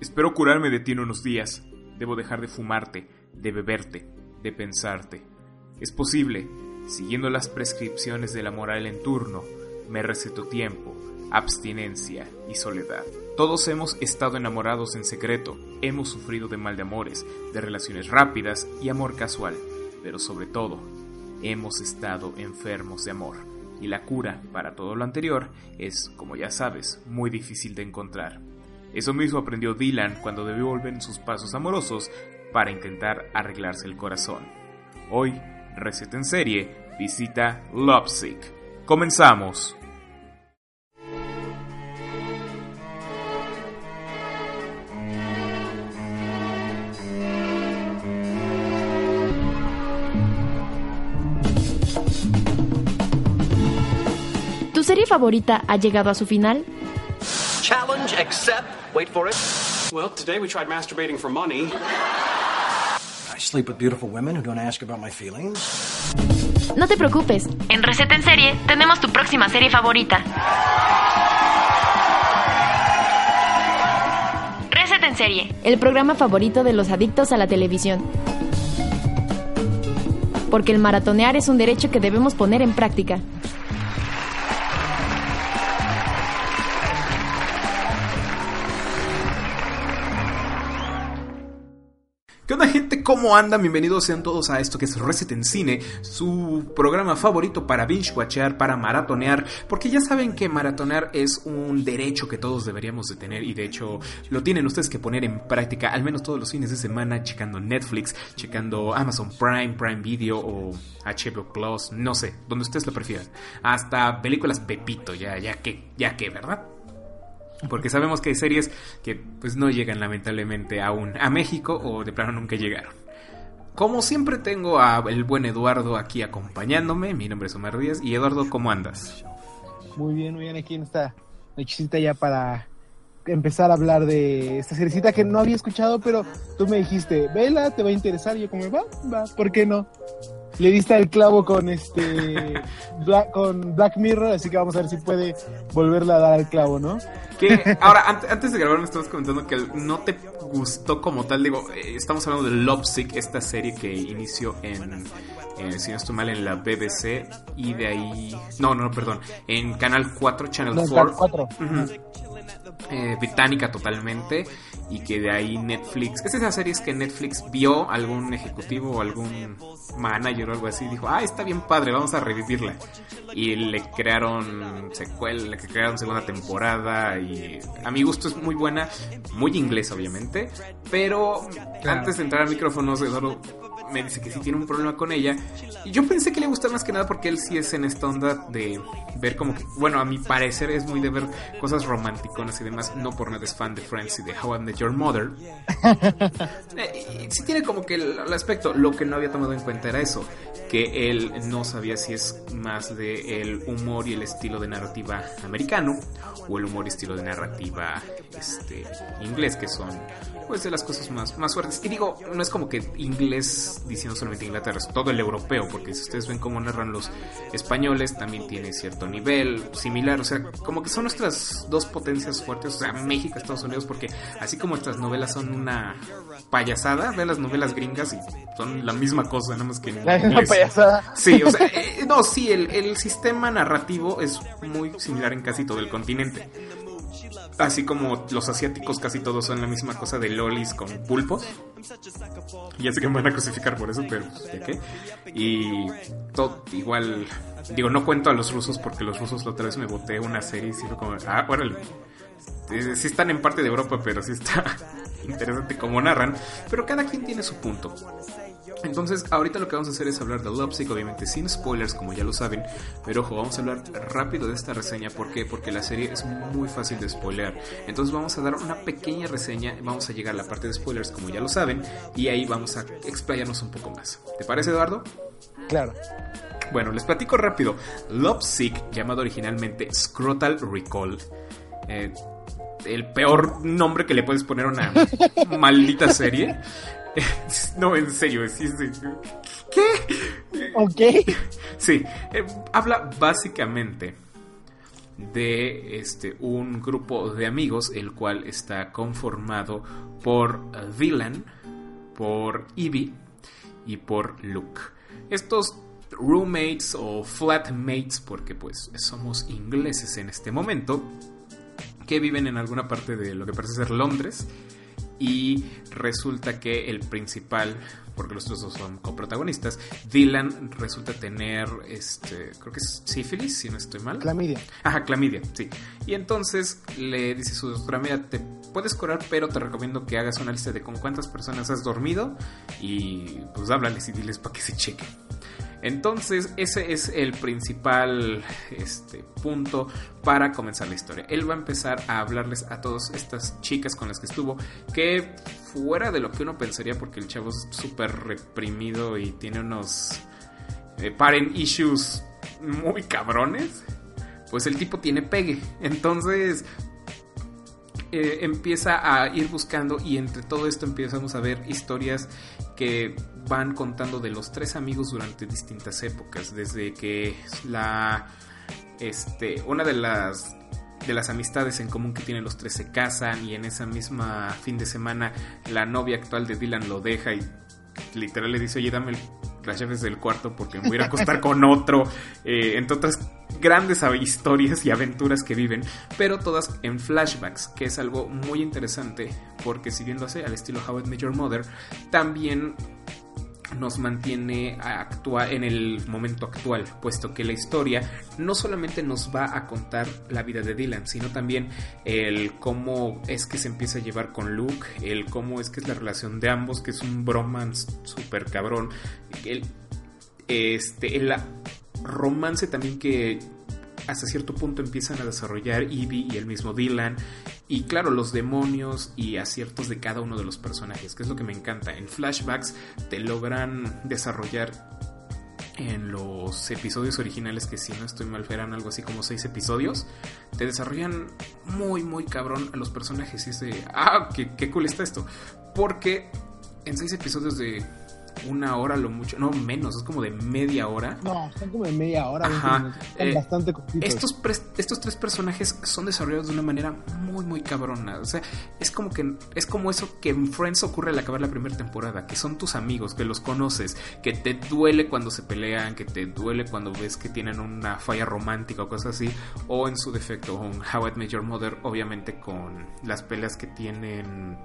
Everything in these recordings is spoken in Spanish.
Espero curarme de ti en unos días. Debo dejar de fumarte, de beberte, de pensarte. Es posible, siguiendo las prescripciones de la moral en turno, me receto tiempo, abstinencia y soledad. Todos hemos estado enamorados en secreto, hemos sufrido de mal de amores, de relaciones rápidas y amor casual, pero sobre todo, hemos estado enfermos de amor. Y la cura para todo lo anterior es, como ya sabes, muy difícil de encontrar. Eso mismo aprendió Dylan cuando debió volver en sus pasos amorosos para intentar arreglarse el corazón. Hoy, receta en serie, visita Lovesick. Comenzamos. ¿Tu serie favorita ha llegado a su final? Challenge accept. Wait for it. Well, today we tried masturbating for money. I sleep with beautiful women who don't ask about my feelings. No te preocupes, en Receta en Serie tenemos tu próxima serie favorita. Receta en Serie, el programa favorito de los adictos a la televisión. Porque el maratonear es un derecho que debemos poner en práctica. ¿Qué onda gente? ¿Cómo andan? Bienvenidos sean todos a esto que es Reset en Cine, su programa favorito para binge-watchear, para maratonear, porque ya saben que maratonear es un derecho que todos deberíamos de tener y de hecho lo tienen ustedes que poner en práctica, al menos todos los fines de semana, checando Netflix, checando Amazon Prime, Prime Video o HBO Plus, no sé, donde ustedes lo prefieran. Hasta películas Pepito, ya, ya que, ya que, ¿verdad? Porque sabemos que hay series que pues no llegan lamentablemente aún a México o de plano nunca llegaron. Como siempre tengo a el buen Eduardo aquí acompañándome, mi nombre es Omar Díaz y Eduardo, ¿cómo andas? Muy bien, muy bien aquí en esta nochecita ya para empezar a hablar de esta seriecita que no había escuchado, pero tú me dijiste, vela, te va a interesar, y yo como, va, va, ¿por qué no? Le diste el clavo con este Black, con Black Mirror, así que vamos a ver si puede volverle a dar al clavo, ¿no? Que ahora, an- antes de grabar me estabas comentando que no te gustó como tal, digo, eh, estamos hablando de Lovesick, esta serie que inició en, eh, si no estoy mal, en la BBC y de ahí, no, no, perdón, en Canal 4, Channel No, 4. cuatro. Ujú. Eh, británica totalmente y que de ahí Netflix es esas series que Netflix vio algún ejecutivo o algún manager o algo así y dijo ah está bien padre vamos a revivirla y le crearon secuela le crearon segunda temporada y a mi gusto es muy buena muy inglesa obviamente pero antes de entrar al micrófono Eduardo me dice que sí tiene un problema con ella. Y yo pensé que le gusta más que nada porque él sí es en esta onda de ver como que, bueno, a mi parecer es muy de ver cosas y demás. No por nada es fan de Friends y de How I Met Your Mother. Eh, sí tiene como que el, el aspecto. Lo que no había tomado en cuenta era eso. Que él no sabía si es más de el humor y el estilo de narrativa americano o el humor y estilo de narrativa este, inglés, que son pues de las cosas más, más fuertes. Y digo, no es como que inglés diciendo solamente Inglaterra, es todo el europeo, porque si ustedes ven cómo narran los españoles, también tiene cierto nivel similar, o sea, como que son nuestras dos potencias fuertes, o sea, México, Estados Unidos, porque así como nuestras novelas son una payasada, ve las novelas gringas y son la misma cosa, nada más que en inglés. Payasada. Sí, o sea, eh, no, sí, el, el sistema narrativo es muy similar en casi todo el continente. Así como los asiáticos casi todos son la misma cosa de lolis con pulpos. Ya sé que me van a crucificar por eso, pero ya qué. Y todo igual, digo, no cuento a los rusos porque los rusos la otra vez me boté una serie y fue como, ah, órale. Sí están en parte de Europa, pero sí está interesante como narran. Pero cada quien tiene su punto. Entonces, ahorita lo que vamos a hacer es hablar de Lovesick, obviamente sin spoilers, como ya lo saben. Pero ojo, vamos a hablar rápido de esta reseña. ¿Por qué? Porque la serie es muy fácil de spoilear. Entonces, vamos a dar una pequeña reseña. Vamos a llegar a la parte de spoilers, como ya lo saben. Y ahí vamos a explayarnos un poco más. ¿Te parece, Eduardo? Claro. Bueno, les platico rápido. Lovesick, llamado originalmente Scrotal Recall. Eh, el peor nombre que le puedes poner a una maldita serie. No, en serio, sí, sí. ¿Qué? Ok. Sí, eh, habla básicamente de este un grupo de amigos el cual está conformado por Dylan, por Evie y por Luke. Estos roommates o flatmates, porque pues somos ingleses en este momento, que viven en alguna parte de lo que parece ser Londres y resulta que el principal, porque los dos son coprotagonistas, Dylan resulta tener, este, creo que es sífilis, si no estoy mal. Clamidia. Ajá, clamidia, sí. Y entonces le dice su doctora, mira, te puedes curar, pero te recomiendo que hagas una lista de con cuántas personas has dormido y pues háblales y diles para que se chequen. Entonces, ese es el principal este, punto para comenzar la historia. Él va a empezar a hablarles a todas estas chicas con las que estuvo, que fuera de lo que uno pensaría, porque el chavo es súper reprimido y tiene unos eh, parent issues muy cabrones, pues el tipo tiene pegue. Entonces, eh, empieza a ir buscando y entre todo esto empezamos a ver historias que van contando de los tres amigos durante distintas épocas, desde que la este una de las de las amistades en común que tienen los tres se casan y en esa misma fin de semana la novia actual de Dylan lo deja y literal le dice, oye, dame las llaves del cuarto porque me voy a acostar con otro, eh, entre otras grandes historias y aventuras que viven, pero todas en flashbacks, que es algo muy interesante porque si bien lo hace al estilo How I Met Your Mother, también nos mantiene actual en el momento actual, puesto que la historia no solamente nos va a contar la vida de Dylan, sino también el cómo es que se empieza a llevar con Luke, el cómo es que es la relación de ambos, que es un bromance súper cabrón, el, este, el romance también que hasta cierto punto empiezan a desarrollar Evie y el mismo Dylan. Y claro, los demonios y aciertos de cada uno de los personajes, que es lo que me encanta. En flashbacks te logran desarrollar en los episodios originales, que si no estoy mal, eran algo así como seis episodios, te desarrollan muy, muy cabrón a los personajes. Y de, ah, qué, qué cool está esto. Porque en seis episodios de una hora lo mucho, no menos, es como de media hora. No, son como de media hora, Ajá. Eh, bastante cortitos. Estos, estos tres personajes son desarrollados de una manera muy, muy cabrona. O sea, es como que es como eso que en Friends ocurre al acabar la primera temporada, que son tus amigos, que los conoces, que te duele cuando se pelean, que te duele cuando ves que tienen una falla romántica o cosas así, o en su defecto, un How I Met Your Mother, obviamente con las peleas que tienen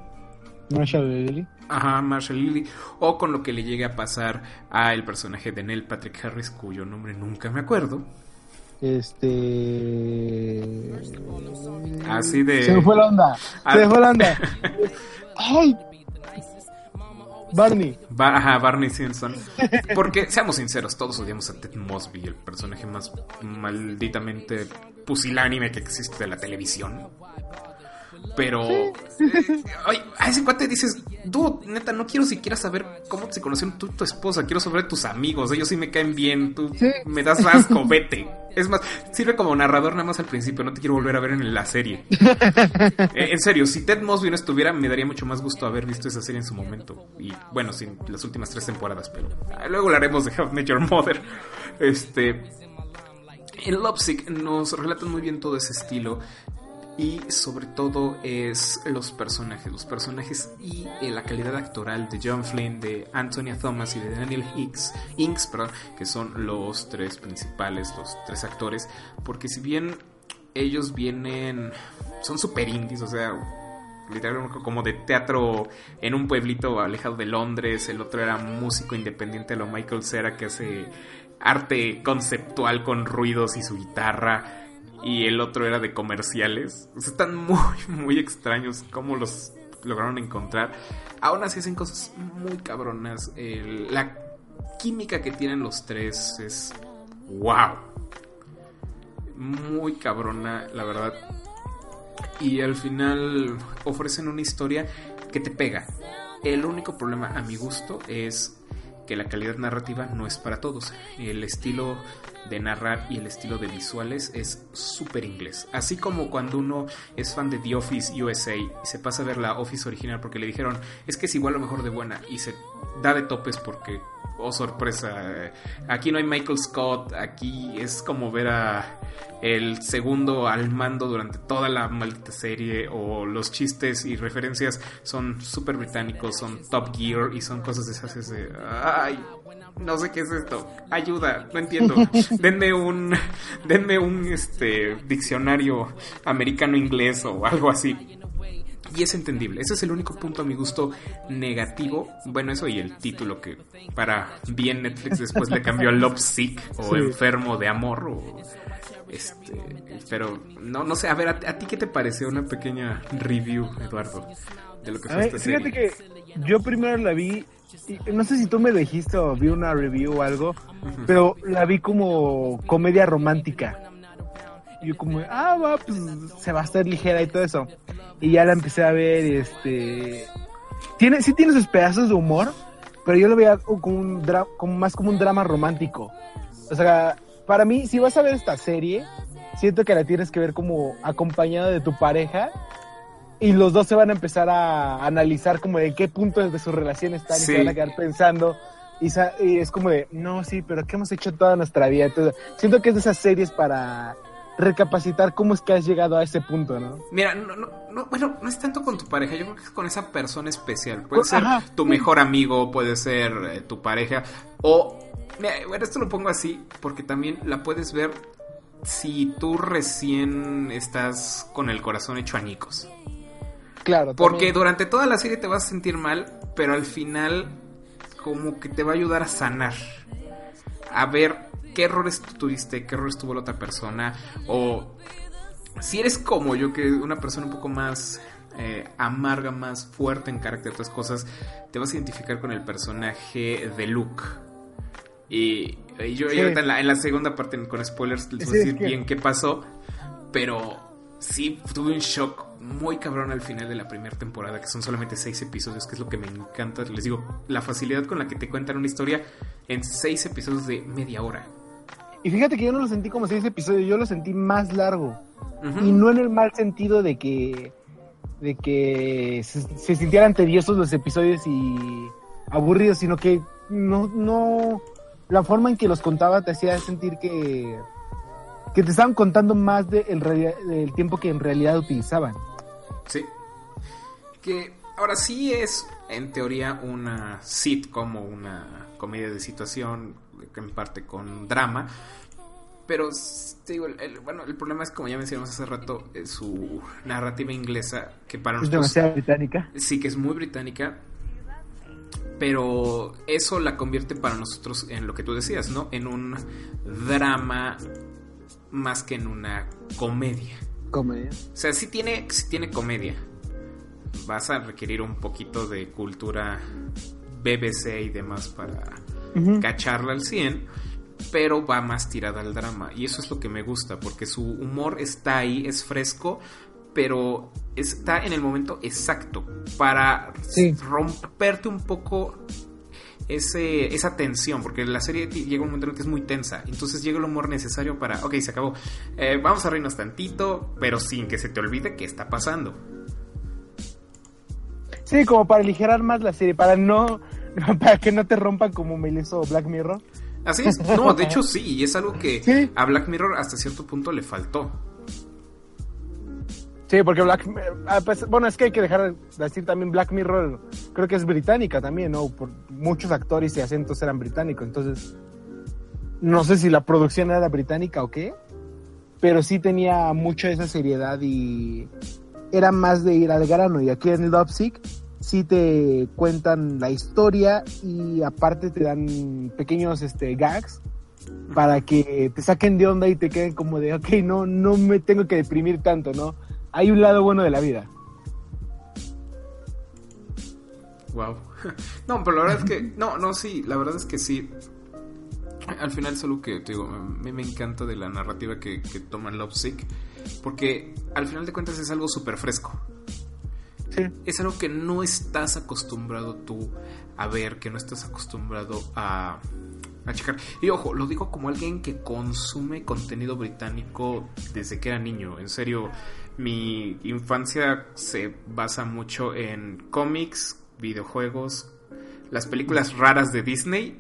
Marshall Lily. Ajá, Marshall Lily. O con lo que le llegue a pasar a el personaje de Neil Patrick Harris, cuyo nombre nunca me acuerdo. Este. Así de. Se me fue la onda. Ah. Se me fue la onda. ¡Ay! Barney. Ba- ajá, Barney Simpson. Porque, seamos sinceros, todos odiamos a Ted Mosby, el personaje más malditamente pusilánime que existe de la televisión. Pero, eh, ay, a ese cuate dices, dude, neta, no quiero siquiera saber cómo se conocieron tú y tu esposa, quiero saber tus amigos, ellos sí me caen bien, tú Sí. me das asco, vete. Es más, sirve como narrador nada más al principio, no te quiero volver a ver en la serie. Eh, en serio, si Ted Mosby no estuviera, me daría mucho más gusto haber visto esa serie en su momento. Y bueno, sin las últimas tres temporadas, pero ah, luego hablaremos de Met Your Mother. Este. En Lovesick nos relatan muy bien todo ese estilo. Y sobre todo es los personajes, los personajes y eh, la calidad actoral de John Flynn, de Antonia Thomas y de Daniel Hicks, Inks, perdón, que son los tres principales, los tres actores, porque si bien ellos vienen, son super indies, o sea, literalmente como de teatro en un pueblito alejado de Londres, el otro era músico independiente lo Michael Cera que hace arte conceptual con ruidos y su guitarra y el otro era de comerciales. Están muy, muy extraños cómo los lograron encontrar. Aún así hacen cosas muy cabronas. La química que tienen los tres es wow. Muy cabrona, la verdad. Y al final ofrecen una historia que te pega. El único problema a mi gusto es que la calidad narrativa no es para todos. El estilo de narrar y el estilo de visuales es súper inglés. Así como cuando uno es fan de The Office USA y se pasa a ver la Office original porque le dijeron es que es igual o mejor de buena y se da de topes porque, oh sorpresa, aquí no hay Michael Scott, aquí es como ver a el segundo al mando durante toda la maldita serie o los chistes y referencias son súper británicos, son Top Gear y son cosas de esas es de, ay, no sé qué es esto, ayuda, no entiendo, denme un, denme un este diccionario americano-inglés o algo así. Y es entendible. Ese es el único punto a mi gusto negativo. Bueno, eso y el título que para bien Netflix después le cambió a Love Sick o Sí. Enfermo de Amor o este, pero no no sé, a ver, ¿a, a ti qué te pareció una pequeña review, Eduardo, de lo que A ver, fíjate serie? que yo primero la vi, no sé si tú me dijiste o vi una review o algo, pero la vi como comedia romántica. Y yo como, ah, va, pues se va a estar ligera y todo eso. Y ya la empecé a ver este... Tiene, sí tiene sus pedazos de humor, pero yo lo veía como, un dra- como más como un drama romántico. O sea, para mí, si vas a ver esta serie, siento que la tienes que ver como acompañado de tu pareja y los dos se van a empezar a analizar como de qué punto de su relación están y se van a quedar pensando y, es como de no sí pero qué hemos hecho toda nuestra vida Entonces, siento que es de esas series para recapacitar cómo es que has llegado a ese punto no Mira, no, no, no, bueno, no es tanto con tu pareja, yo creo que es con esa persona especial. Puede Pues, ser ajá. tu mejor amigo, puede ser eh, tu pareja, o, mira, bueno, esto lo pongo así, porque también la puedes ver si tú recién estás con el corazón hecho añicos. Claro Porque también. durante toda la serie te vas a sentir mal, pero al final como que te va a ayudar a sanar. A ver qué errores tuviste, qué errores tuvo la otra persona. O si eres como yo, que una persona un poco más eh, amarga, más fuerte en carácter, otras cosas, te vas a identificar con el personaje de Luke. Y, y yo, y Sí. ahorita en la, en la segunda parte, con spoilers, les voy Sí, a decir que- bien qué pasó. Pero sí tuve un shock muy cabrón al final de la primera temporada, que son solamente seis episodios, que es lo que me encanta. Les digo, la facilidad con la que te cuentan una historia en seis episodios de media hora. y fíjate que yo no lo sentí como seis episodios yo lo sentí más largo y no en el mal sentido de que de que se, se sintieran tediosos los episodios y aburridos, sino que no, no, la forma en que los contaba te hacía sentir que, que te estaban contando más de el del tiempo que en realidad utilizaban. Sí. Que ahora sí es, en teoría, una sitcom o una comedia de situación, en parte con drama. Pero, te digo, el, bueno, el problema es, como ya mencionamos hace rato, eh, su narrativa inglesa, que para Es nosotros demasiado británica. sí que es muy británica, pero eso la convierte para nosotros en lo que tú decías, ¿no? En un drama más que en una comedia. Comedia. O sea, sí tiene, sí tiene comedia. Vas a requerir un poquito de cultura BBC y demás para Ujú. cacharla al 100, pero va más tirada al drama. Y eso es lo que me gusta, porque su humor está ahí, es fresco, pero está en el momento exacto para Sí. romperte un poco ese, esa tensión, porque la serie llega un momento en el que es muy tensa, entonces llega el humor necesario para, ok, se acabó, Eh, vamos a reírnos tantito, pero sin que se te olvide qué está pasando. Sí, como para aligerar más la serie, para no, para que no te rompan como me hizo Black Mirror. Así es, no, de hecho sí, y es algo que Sí. a Black Mirror hasta cierto punto le faltó. Sí, porque Black ah, pues, bueno, es que hay que dejar de decir también Black Mirror, creo que es británica también, ¿no? Por muchos actores y acentos eran británicos, entonces no sé si la producción era británica o qué, pero sí tenía mucha esa seriedad y era más de ir al grano y aquí en Lovesick sí te cuentan la historia y aparte te dan pequeños este gags para que te saquen de onda y te queden como de, ok, no, no me tengo que deprimir tanto, ¿no? Hay un lado bueno de la vida. Wow. No, pero la verdad es que. No, no, sí, la verdad es que sí. Al final es algo que te digo, me, me encanta de la narrativa que, que toma Lovesick. Porque al final de cuentas es algo súper fresco. Sí. Es algo que no estás acostumbrado tú a ver, que no estás acostumbrado a, a checar. Y ojo, lo digo como alguien que consume contenido británico desde que era niño. En serio, mi infancia se basa mucho en cómics, videojuegos, las películas raras de Disney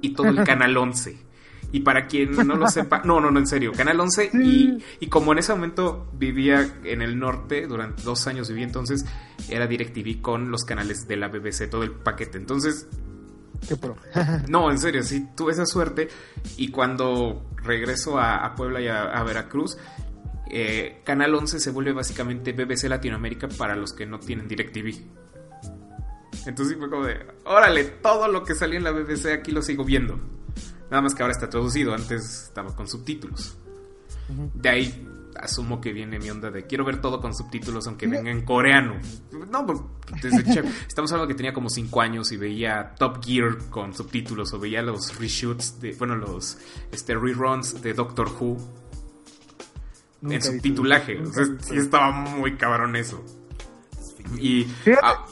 y todo el Canal 11. Y para quien no lo sepa, no, no, no, en serio, Canal 11 y, y como en ese momento vivía en el norte, durante dos años viví entonces, era DirecTV con los canales de la BBC, todo el paquete. Entonces, Qué pro. no, en serio, sí, tuve esa suerte. Y cuando regreso a, a Puebla y a, a Veracruz, eh, Canal 11 se vuelve básicamente BBC Latinoamérica para los que no tienen DirecTV. Entonces fue como de, órale, todo lo que salía en la BBC aquí lo sigo viendo. Nada más que ahora está traducido, antes estaba con subtítulos. De ahí asumo que viene mi onda de quiero ver todo con subtítulos aunque venga en coreano. No, pues, desde. Estamos hablando que tenía como 5 años y veía Top Gear con subtítulos o veía los reshoots de, bueno, los este, reruns de Doctor Who Nunca en subtitulaje. tu- O sea, sí estaba muy cabrón eso. Y... Ah.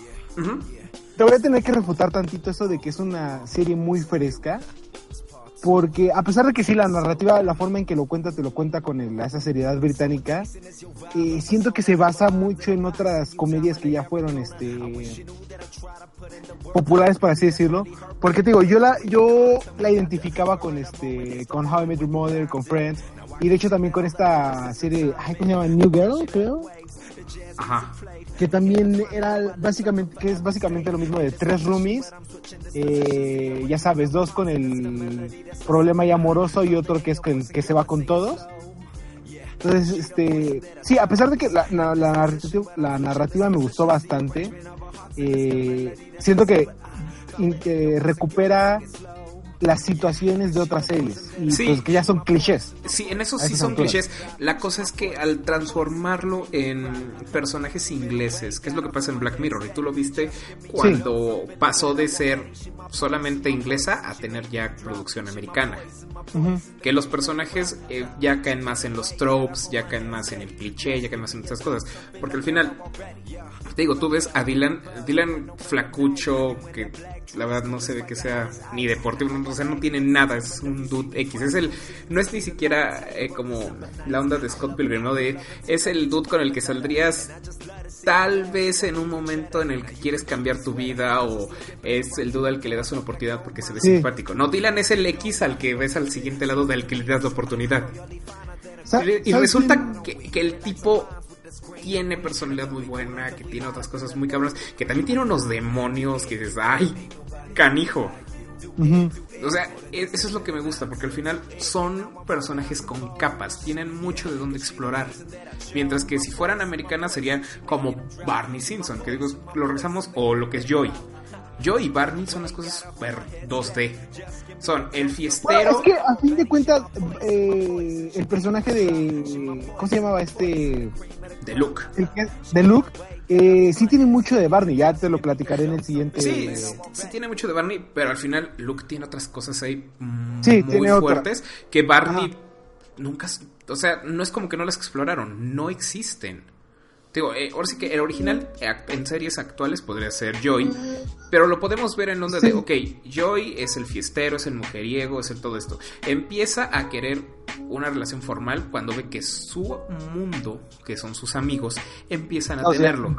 Te voy a tener que refutar tantito eso de que es una serie muy fresca. Porque a pesar de que sí, la narrativa, la forma en que lo cuenta, te lo cuenta con el- esa seriedad británica, eh, siento que se basa mucho en otras comedias que ya fueron este populares, por así decirlo. Porque te digo, yo la, yo la identificaba con este, con How I Met Your Mother, con Friends, y de hecho también con esta serie, ay, ¿cómo se llama? New Girl, creo Ajá. que también era básicamente que es básicamente lo mismo de tres roomies eh, ya sabes dos con el problema ya amoroso y otro que es con el que se va con todos entonces este sí a pesar de que la, la- la narrativa, la narrativa me gustó bastante eh, siento que, que recupera las situaciones de otras series y Sí. pues que ya son clichés Sí, en eso sí son alturas. clichés. La cosa es que al transformarlo en personajes ingleses, que es lo que pasa en Black Mirror, y tú lo viste cuando pasó de ser solamente inglesa a tener ya producción americana. Que los personajes eh, ya caen más en los tropes, ya caen más en el cliché, ya caen más en estas cosas. Porque al final, te digo, tú ves a Dylan, Dylan flacucho, que la verdad no se ve que sea ni deportivo, no, o sea, no tiene nada, es un dude X. Es el, no es ni siquiera eh, como la onda de Scott Pilgrim, ¿no? De, es el dude con el que saldrías tal vez en un momento en el que quieres cambiar tu vida o es el dude al que le das una oportunidad porque se ve Sí. simpático. No, Dylan es el X al que ves al siguiente lado del que le das la oportunidad. Y ¿sabes resulta que el tipo tiene personalidad muy buena, que tiene otras cosas muy cabronas, que también tiene unos demonios que dices, ay, canijo. O sea, e- eso es lo que me gusta, porque al final son personajes con capas, tienen mucho de dónde explorar. Mientras que si fueran americanas serían como Barney Simpson, que digo, lo regresamos, o lo que es Joy. Joy y Barney son las cosas super 2D. Son el Bueno, fiestero. es que a fin de cuentas, eh, el personaje de. ¿Cómo se llamaba este? de Luke. El que- de Luke. Eh, sí tiene mucho de Barney, ya te lo platicaré en el siguiente. Sí, sí, sí tiene mucho de Barney, pero al final Luke tiene otras cosas ahí mm, Sí, muy otra. fuertes que Barney nunca, o sea, no es como que no las exploraron, no existen. Digo, eh, ahora sí que el original en series actuales podría ser Joy, pero lo podemos ver en onda de, ok, Joy es el fiestero, es el mujeriego, es el todo esto. Empieza a querer una relación formal cuando ve que su mundo, que son sus amigos, empiezan a sea, tenerlo.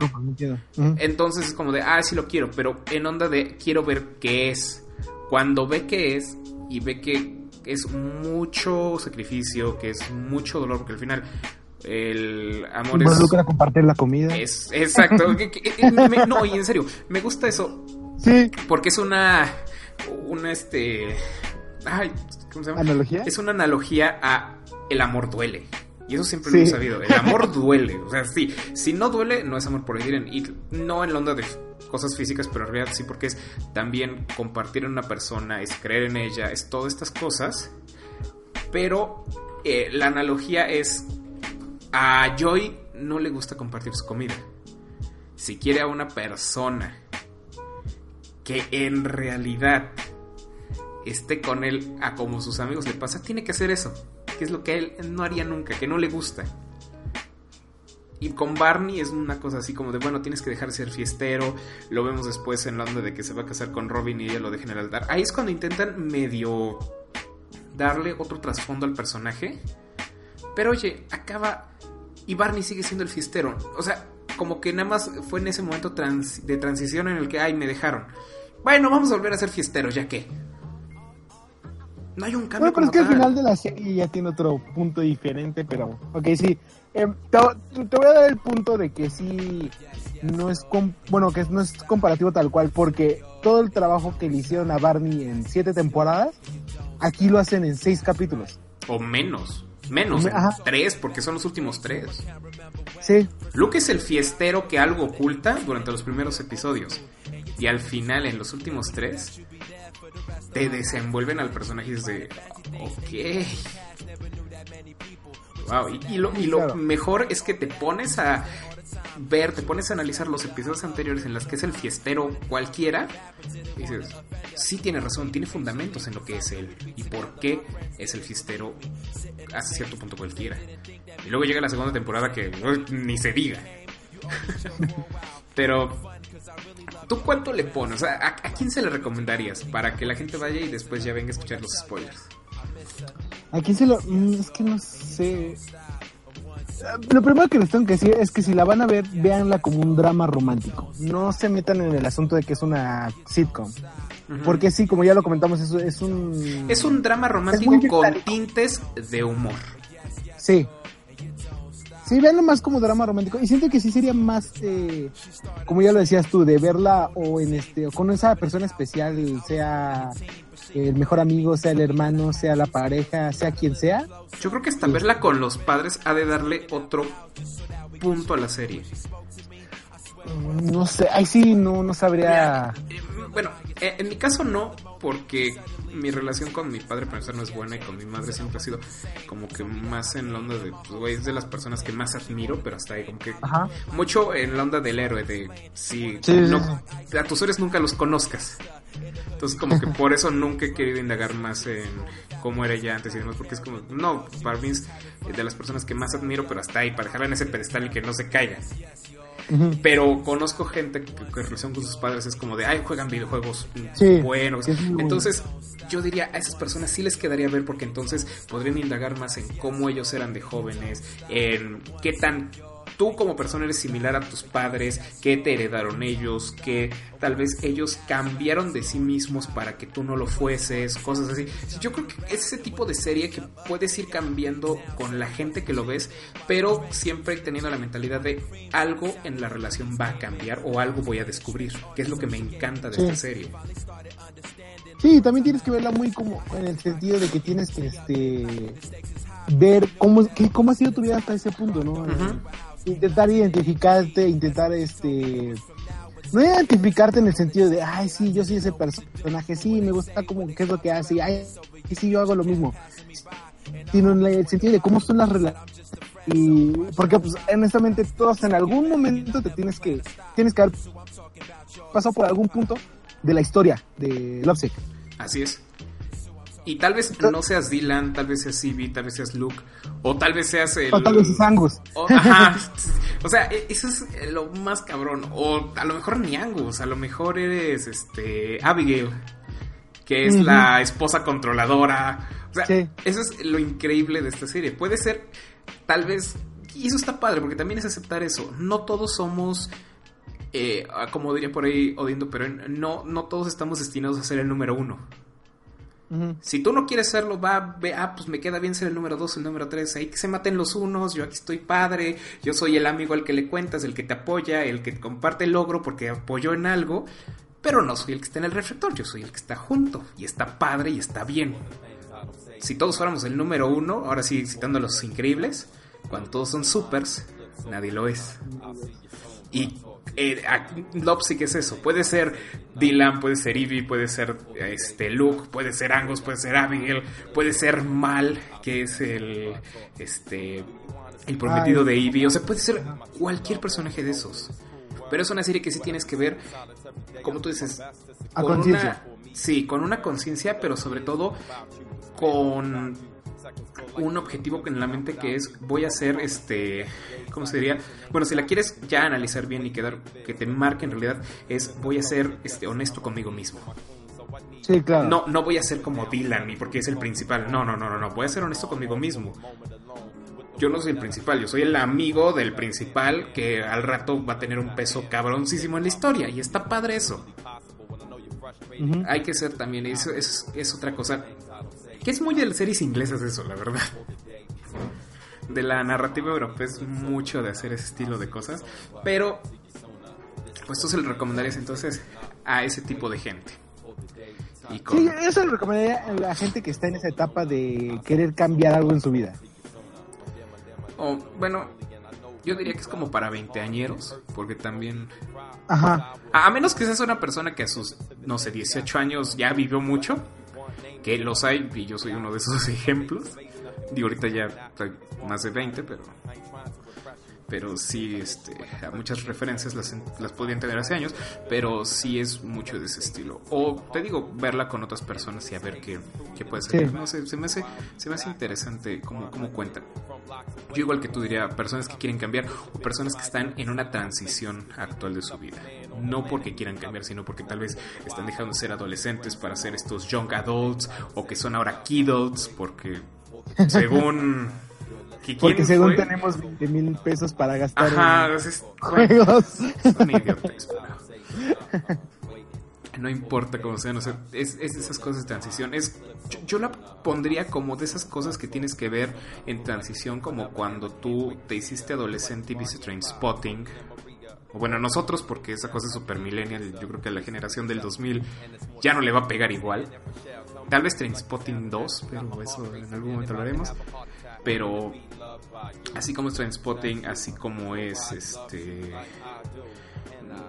Entonces es como de, ah, sí lo quiero, pero en onda de quiero ver qué es. Cuando ve qué es y ve que es mucho sacrificio, que es mucho dolor, porque al final el amor es... Involucra compartir la comida. es exacto. me- no, y en serio, me gusta eso Sí. porque es una... Una este... Ay, ¿cómo se llama? ¿Analogía? Es una analogía a el amor duele. Y eso siempre Sí. lo he sabido. El amor duele. O sea, sí. Si no duele, no es amor por decir. Y no en la onda de cosas físicas, pero en realidad sí, porque es también compartir en una persona, es creer en ella, es todas estas cosas. Pero eh, la analogía es. A Joy no le gusta compartir su comida. Si quiere a una persona que en realidad esté con él a como sus amigos le pasa, tiene que hacer eso, que es lo que él no haría nunca, que no le gusta. Y con Barney es una cosa así como de, bueno, tienes que dejar de ser fiestero. Lo vemos después en la onda de que se va a casar con Robin y ella lo deja en el altar. Ahí es cuando intentan medio darle otro trasfondo al personaje. Pero oye, acaba y Barney sigue siendo el fiestero. O sea, como que nada más fue en ese momento de transición en el que, ay, me dejaron. Bueno, vamos a volver a ser fiesteros, ya que. No hay un cambio. Bueno, pero es que al final de la serie ya tiene otro punto diferente, pero. Ok, sí. Eh, te, voy a dar el punto de que sí. No es. bueno, que no es comparativo tal cual, porque todo el trabajo que le hicieron a Barney en siete temporadas, aquí lo hacen en seis capítulos. O menos. Menos, tres, porque son los últimos tres. Sí. Luke es el fiestero que algo oculta durante los primeros episodios. Y al final, en los últimos tres, te desenvuelven al personaje de. Ok. Wow, y, lo, y lo mejor es que te pones a ver, te pones a analizar los episodios anteriores en los que es el fiestero cualquiera, dices, sí tiene razón, tiene fundamentos en lo que es él y por qué es el fiestero hasta cierto punto cualquiera. Y luego llega la segunda temporada que ni se diga. Pero, ¿tú cuánto le pones? ¿a, ¿a, quién se le recomendarías para que la gente vaya y después ya venga a escuchar los spoilers? ¿A quién se lo.? Mm, es que no sé. Lo primero que les tengo que decir es que si la van a ver, véanla como un drama romántico. No se metan en el asunto de que es una sitcom. Porque sí, como ya lo comentamos, es, es un... Es un drama romántico con tintes de humor. Sí. Sí, véanlo más como drama romántico. Y siento que sí sería más, eh, como ya lo decías tú, de verla o en este, o con esa persona especial, sea el mejor amigo, sea el hermano, sea la pareja, sea quien sea. Yo creo que hasta verla con los padres ha de darle otro punto a la serie. Mm, no sé, ahí sí no, no sabría. Eh, bueno, eh, en mi caso no, porque mi relación con mi padre, para empezar, no es buena y con mi madre siempre ha sido como que más en la onda de, pues, güey, es de las personas que más admiro, pero hasta ahí, como que mucho en la onda del héroe, de si no, a tus héroes nunca los conozcas. Entonces, como que por eso nunca he querido indagar más en cómo era ella antes y demás, porque es como, no, para mí es de las personas que más admiro, pero hasta ahí, para dejarla en ese pedestal y que no se caiga. Pero conozco gente que, en relación con sus padres es como de, ay, juegan videojuegos buenos. Entonces, yo diría, a esas personas sí les quedaría ver porque entonces podrían indagar más en cómo ellos eran de jóvenes, en qué tan tú como persona eres similar a tus padres, qué te heredaron ellos, que tal vez ellos cambiaron de sí mismos para que tú no lo fueses, cosas así. Yo creo que es ese tipo de serie que puedes ir cambiando con la gente que lo ves, pero siempre teniendo la mentalidad de algo en la relación va a cambiar o algo voy a descubrir, que es lo que me encanta de esta serie. Sí, también tienes que verla muy como en el sentido de que tienes que este ver cómo, cómo ha sido tu vida hasta ese punto, ¿no? Intentar identificarte, intentar este no identificarte en el sentido de, ay, sí, yo soy ese personaje, sí, me gusta como qué es lo que hace, ay, sí, yo hago lo mismo, sino en el sentido de cómo son las relaciones. Y porque, pues, honestamente, todos en algún momento te tienes que, tienes que haber pasado por algún punto de la historia de Lovesick. Así es. Y tal vez no seas Dylan, tal vez seas Ivy, tal vez seas Luke, o tal vez seas el. O tal vez seas Angus. O, ajá. o sea, e, eso es lo más cabrón. O a lo mejor ni Angus, a lo mejor eres este Abigail, que es la esposa controladora. O sea, eso es lo increíble de esta serie. Puede ser, tal vez. Y eso está padre, porque también es aceptar eso. No todos somos. Eh, como diría por ahí Odindo, pero no, no todos estamos destinados a ser el número uno. Si tú no quieres serlo, va, ve, ah, pues me queda bien ser el número 2, el número 3, ahí que se maten los unos, yo aquí estoy padre, yo soy el amigo al que le cuentas, el que te apoya, el que comparte el logro porque apoyó en algo, pero no soy el que está en el reflector, yo soy el que está junto, y está padre y está bien. Si todos fuéramos el número uno, ahora sí citando a los increíbles, cuando todos son supers, nadie lo es. Y eh, ¿qué es eso. Puede ser Dylan, puede ser Ivy, puede ser este Luke, puede ser Angus, puede ser Abigail, puede ser Mal, que es el este el prometido de Ivy, o sea, puede ser cualquier personaje de esos. Pero es una serie que sí tienes que ver, como tú dices, A con conciencia. una- Sí, con una conciencia, pero sobre todo con un objetivo en la mente que es voy a hacer este cómo se diría bueno si la quieres ya analizar bien y quedar que te marque en realidad es voy a ser este honesto conmigo mismo. Sí, claro. no no voy a ser como Dylan y porque es el principal. No no no no no. Voy a ser honesto conmigo mismo. Yo no soy el principal yo soy el amigo del principal que al rato va a tener un peso cabroncísimo en la historia y está padre eso. Hay que ser también, eso es, es otra cosa que es muy de las series inglesas eso, la verdad. De la narrativa europea es mucho de hacer ese estilo de cosas, pero pues tú se lo recomendarías entonces a ese tipo de gente. Y con- Sí, eso le recomendaría a la gente que está en esa etapa de querer cambiar algo en su vida. o, bueno, yo diría que es como para veinteañeros, porque también Ajá. A, a menos que seas una persona que a sus, no sé, 18 años ya vivió mucho, que los hay, y yo soy uno de esos ejemplos. Digo, ahorita ya más de 20, pero. Pero sí, este, a muchas referencias las, las podían tener hace años, pero sí es mucho de ese estilo. O te digo, verla con otras personas y a ver qué, qué puede ser. Sí. No sé, se me hace, se me hace interesante cómo, cómo cuentan. Yo igual que tú diría, personas que quieren cambiar o personas que están en una transición actual de su vida. No porque quieran cambiar, sino porque tal vez están dejando de ser adolescentes para ser estos young adults o que son ahora kidults porque según... ¿qui- quién Porque según fue? tenemos 20 mil pesos para gastar Ajá, en es- es- bueno, juegos. No importa cómo sean, o sea, es, es de esas cosas de transición. Es, yo, yo la pondría como de esas cosas que tienes que ver en transición, como cuando tú te hiciste adolescente y viste Trainspotting. O bueno, nosotros, porque esa cosa es super millennial, yo creo que a la generación del 2000 ya no le va a pegar igual. Tal vez Trainspotting 2, pero eso en algún momento lo haremos. Pero así como es Trainspotting, así como es este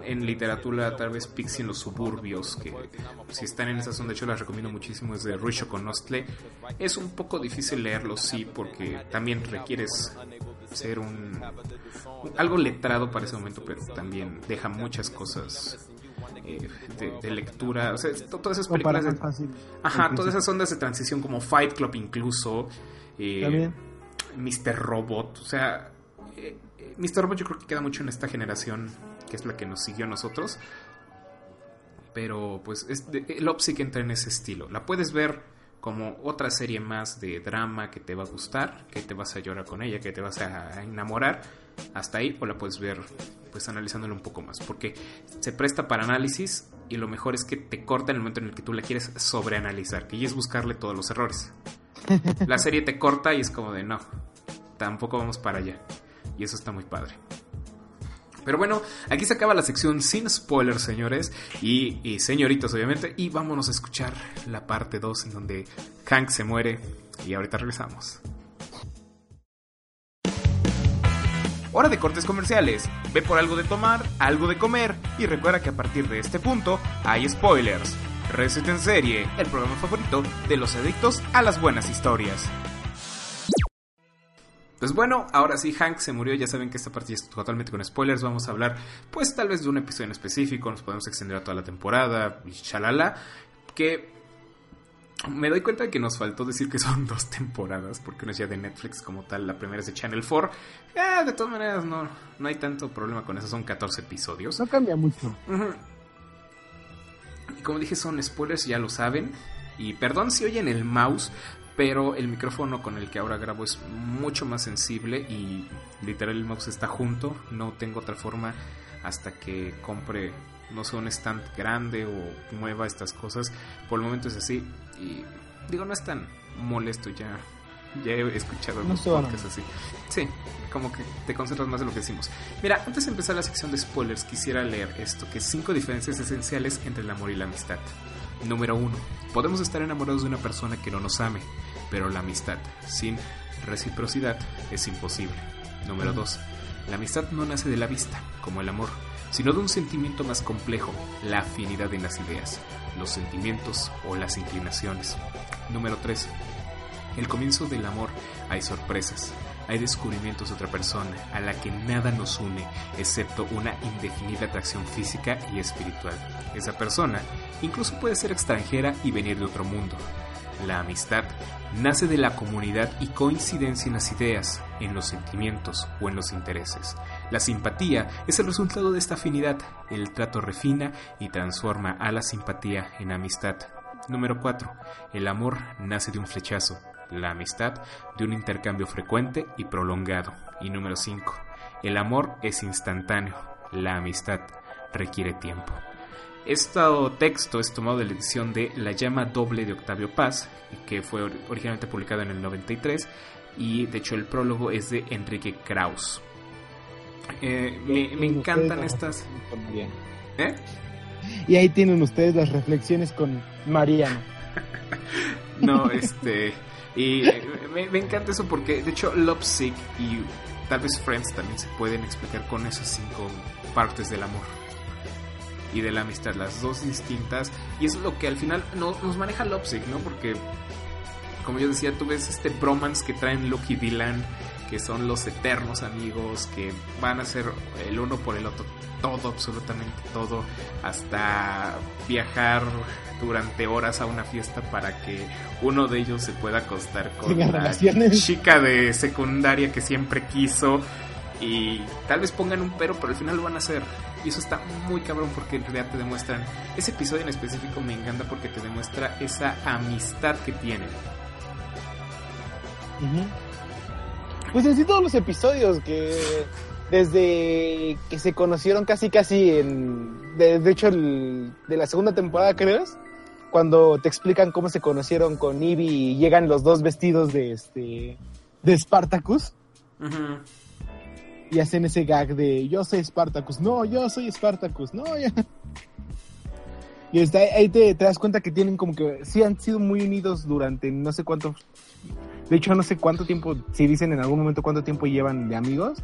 en literatura tal vez Pixie en los suburbios que si están en esa zona de hecho las recomiendo muchísimo es de Ruisho Conostle es un poco difícil leerlo sí porque también requieres ser un algo letrado para ese momento pero también deja muchas cosas eh, de, de lectura o sea to- todas esas películas de-. Ajá, todas esas ondas de transición como Fight Club incluso. Eh, También. Mr. Robot. O sea, eh, eh, Mr. Robot yo creo que queda mucho en esta generación, que es la que nos siguió a nosotros. Pero pues es de- el Opsi que entra en ese estilo. La puedes ver como otra serie más de drama que te va a gustar, que te vas a llorar con ella, que te vas a enamorar. Hasta ahí, o la puedes ver pues analizándolo un poco más, porque se presta para análisis y lo mejor es que te corta en el momento en el que tú la quieres sobreanalizar, que ya es buscarle todos los errores. La serie te corta y es como de no, tampoco vamos para allá. Y eso está muy padre. Pero bueno, aquí se acaba la sección sin spoilers, señores y, y señoritas, obviamente. Y vámonos a escuchar la parte 2 en donde Hank se muere. Y ahorita regresamos. Hora de cortes comerciales. Ve por algo de tomar, algo de comer. Y recuerda que a partir de este punto hay spoilers. Reset en serie, el programa favorito de los adictos a las buenas historias. Pues bueno, ahora sí, Hank se murió. Ya saben que esta parte ya es totalmente con spoilers. Vamos a hablar, pues tal vez de un episodio en específico. Nos podemos extender a toda la temporada. Y chalala. Que me doy cuenta de que nos faltó decir que son dos temporadas. Porque una es ya de Netflix como tal. La primera es de Channel 4. Eh, de todas maneras, no, no hay tanto problema con eso. Son 14 episodios. No cambia mucho. Y como dije, son spoilers, ya lo saben. Y perdón si oyen el mouse, pero el micrófono con el que ahora grabo es mucho más sensible y literal el mouse está junto. No tengo otra forma hasta que compre, no sé, un stand grande o mueva estas cosas. Por el momento es así. Y digo, no es tan molesto ya. Ya he escuchado No suena. podcasts así. Sí, como que te concentras más en lo que decimos. Mira, antes de empezar la sección de spoilers, quisiera leer esto, que cinco diferencias esenciales entre el amor y la amistad. Número uno, podemos estar enamorados de una persona que no nos ame, pero la amistad sin reciprocidad es imposible. Número dos, la amistad no nace de la vista, como el amor, sino de un sentimiento más complejo, la afinidad en las ideas, los sentimientos o las inclinaciones. Número tres, el comienzo del amor hay sorpresas. hay descubrimientos de otra persona a la que nada nos une excepto una indefinida atracción física y espiritual. Esa persona incluso puede ser extranjera y venir de otro mundo. La amistad nace de la comunidad y coincidencia en las ideas, en los sentimientos o en los intereses. La simpatía es el resultado de esta afinidad. El trato refina y transforma a la simpatía en amistad. Número 4. El amor nace de un flechazo. La amistad de un intercambio frecuente y prolongado. Y número 5. El amor es instantáneo. La amistad requiere tiempo. Este texto es tomado de la edición de La llama doble de Octavio Paz, que fue originalmente publicado en el 93, y de hecho el prólogo es de Enrique Kraus. Eh, me, encantan estas... ¿Eh? Y ahí tienen ustedes las reflexiones con Mariano. no, este... Y eh, me, me, encanta eso porque, de hecho, Lovesick y tal vez Friends también se pueden explicar con esas cinco partes del amor y de la amistad, las dos distintas. Y es lo que al final no, nos maneja Lopsic, ¿no? Porque, como yo decía, tú ves este bromance que traen Luke y Dylan, que son los eternos amigos, que van a ser el uno por el otro, todo, absolutamente todo, hasta viajar durante horas a una fiesta para que uno de ellos se pueda acostar con la chica de secundaria que siempre quiso y tal vez pongan un pero, pero al final lo van a hacer. Y eso está muy cabrón porque en realidad te demuestran. Ese episodio en específico me encanta porque te demuestra esa amistad que tienen. Pues en sí todos los episodios que desde que se conocieron casi casi en de, hecho de la segunda temporada crees cuando te explican cómo se conocieron con Ivy y llegan los dos vestidos de este de Spartacus. Y hacen ese gag de yo soy Spartacus, no, yo soy Spartacus, no, ya. Y está, ahí te, das cuenta que tienen como que sí han sido muy unidos durante no sé cuánto, de hecho no sé cuánto tiempo, si dicen en algún momento cuánto tiempo llevan de amigos,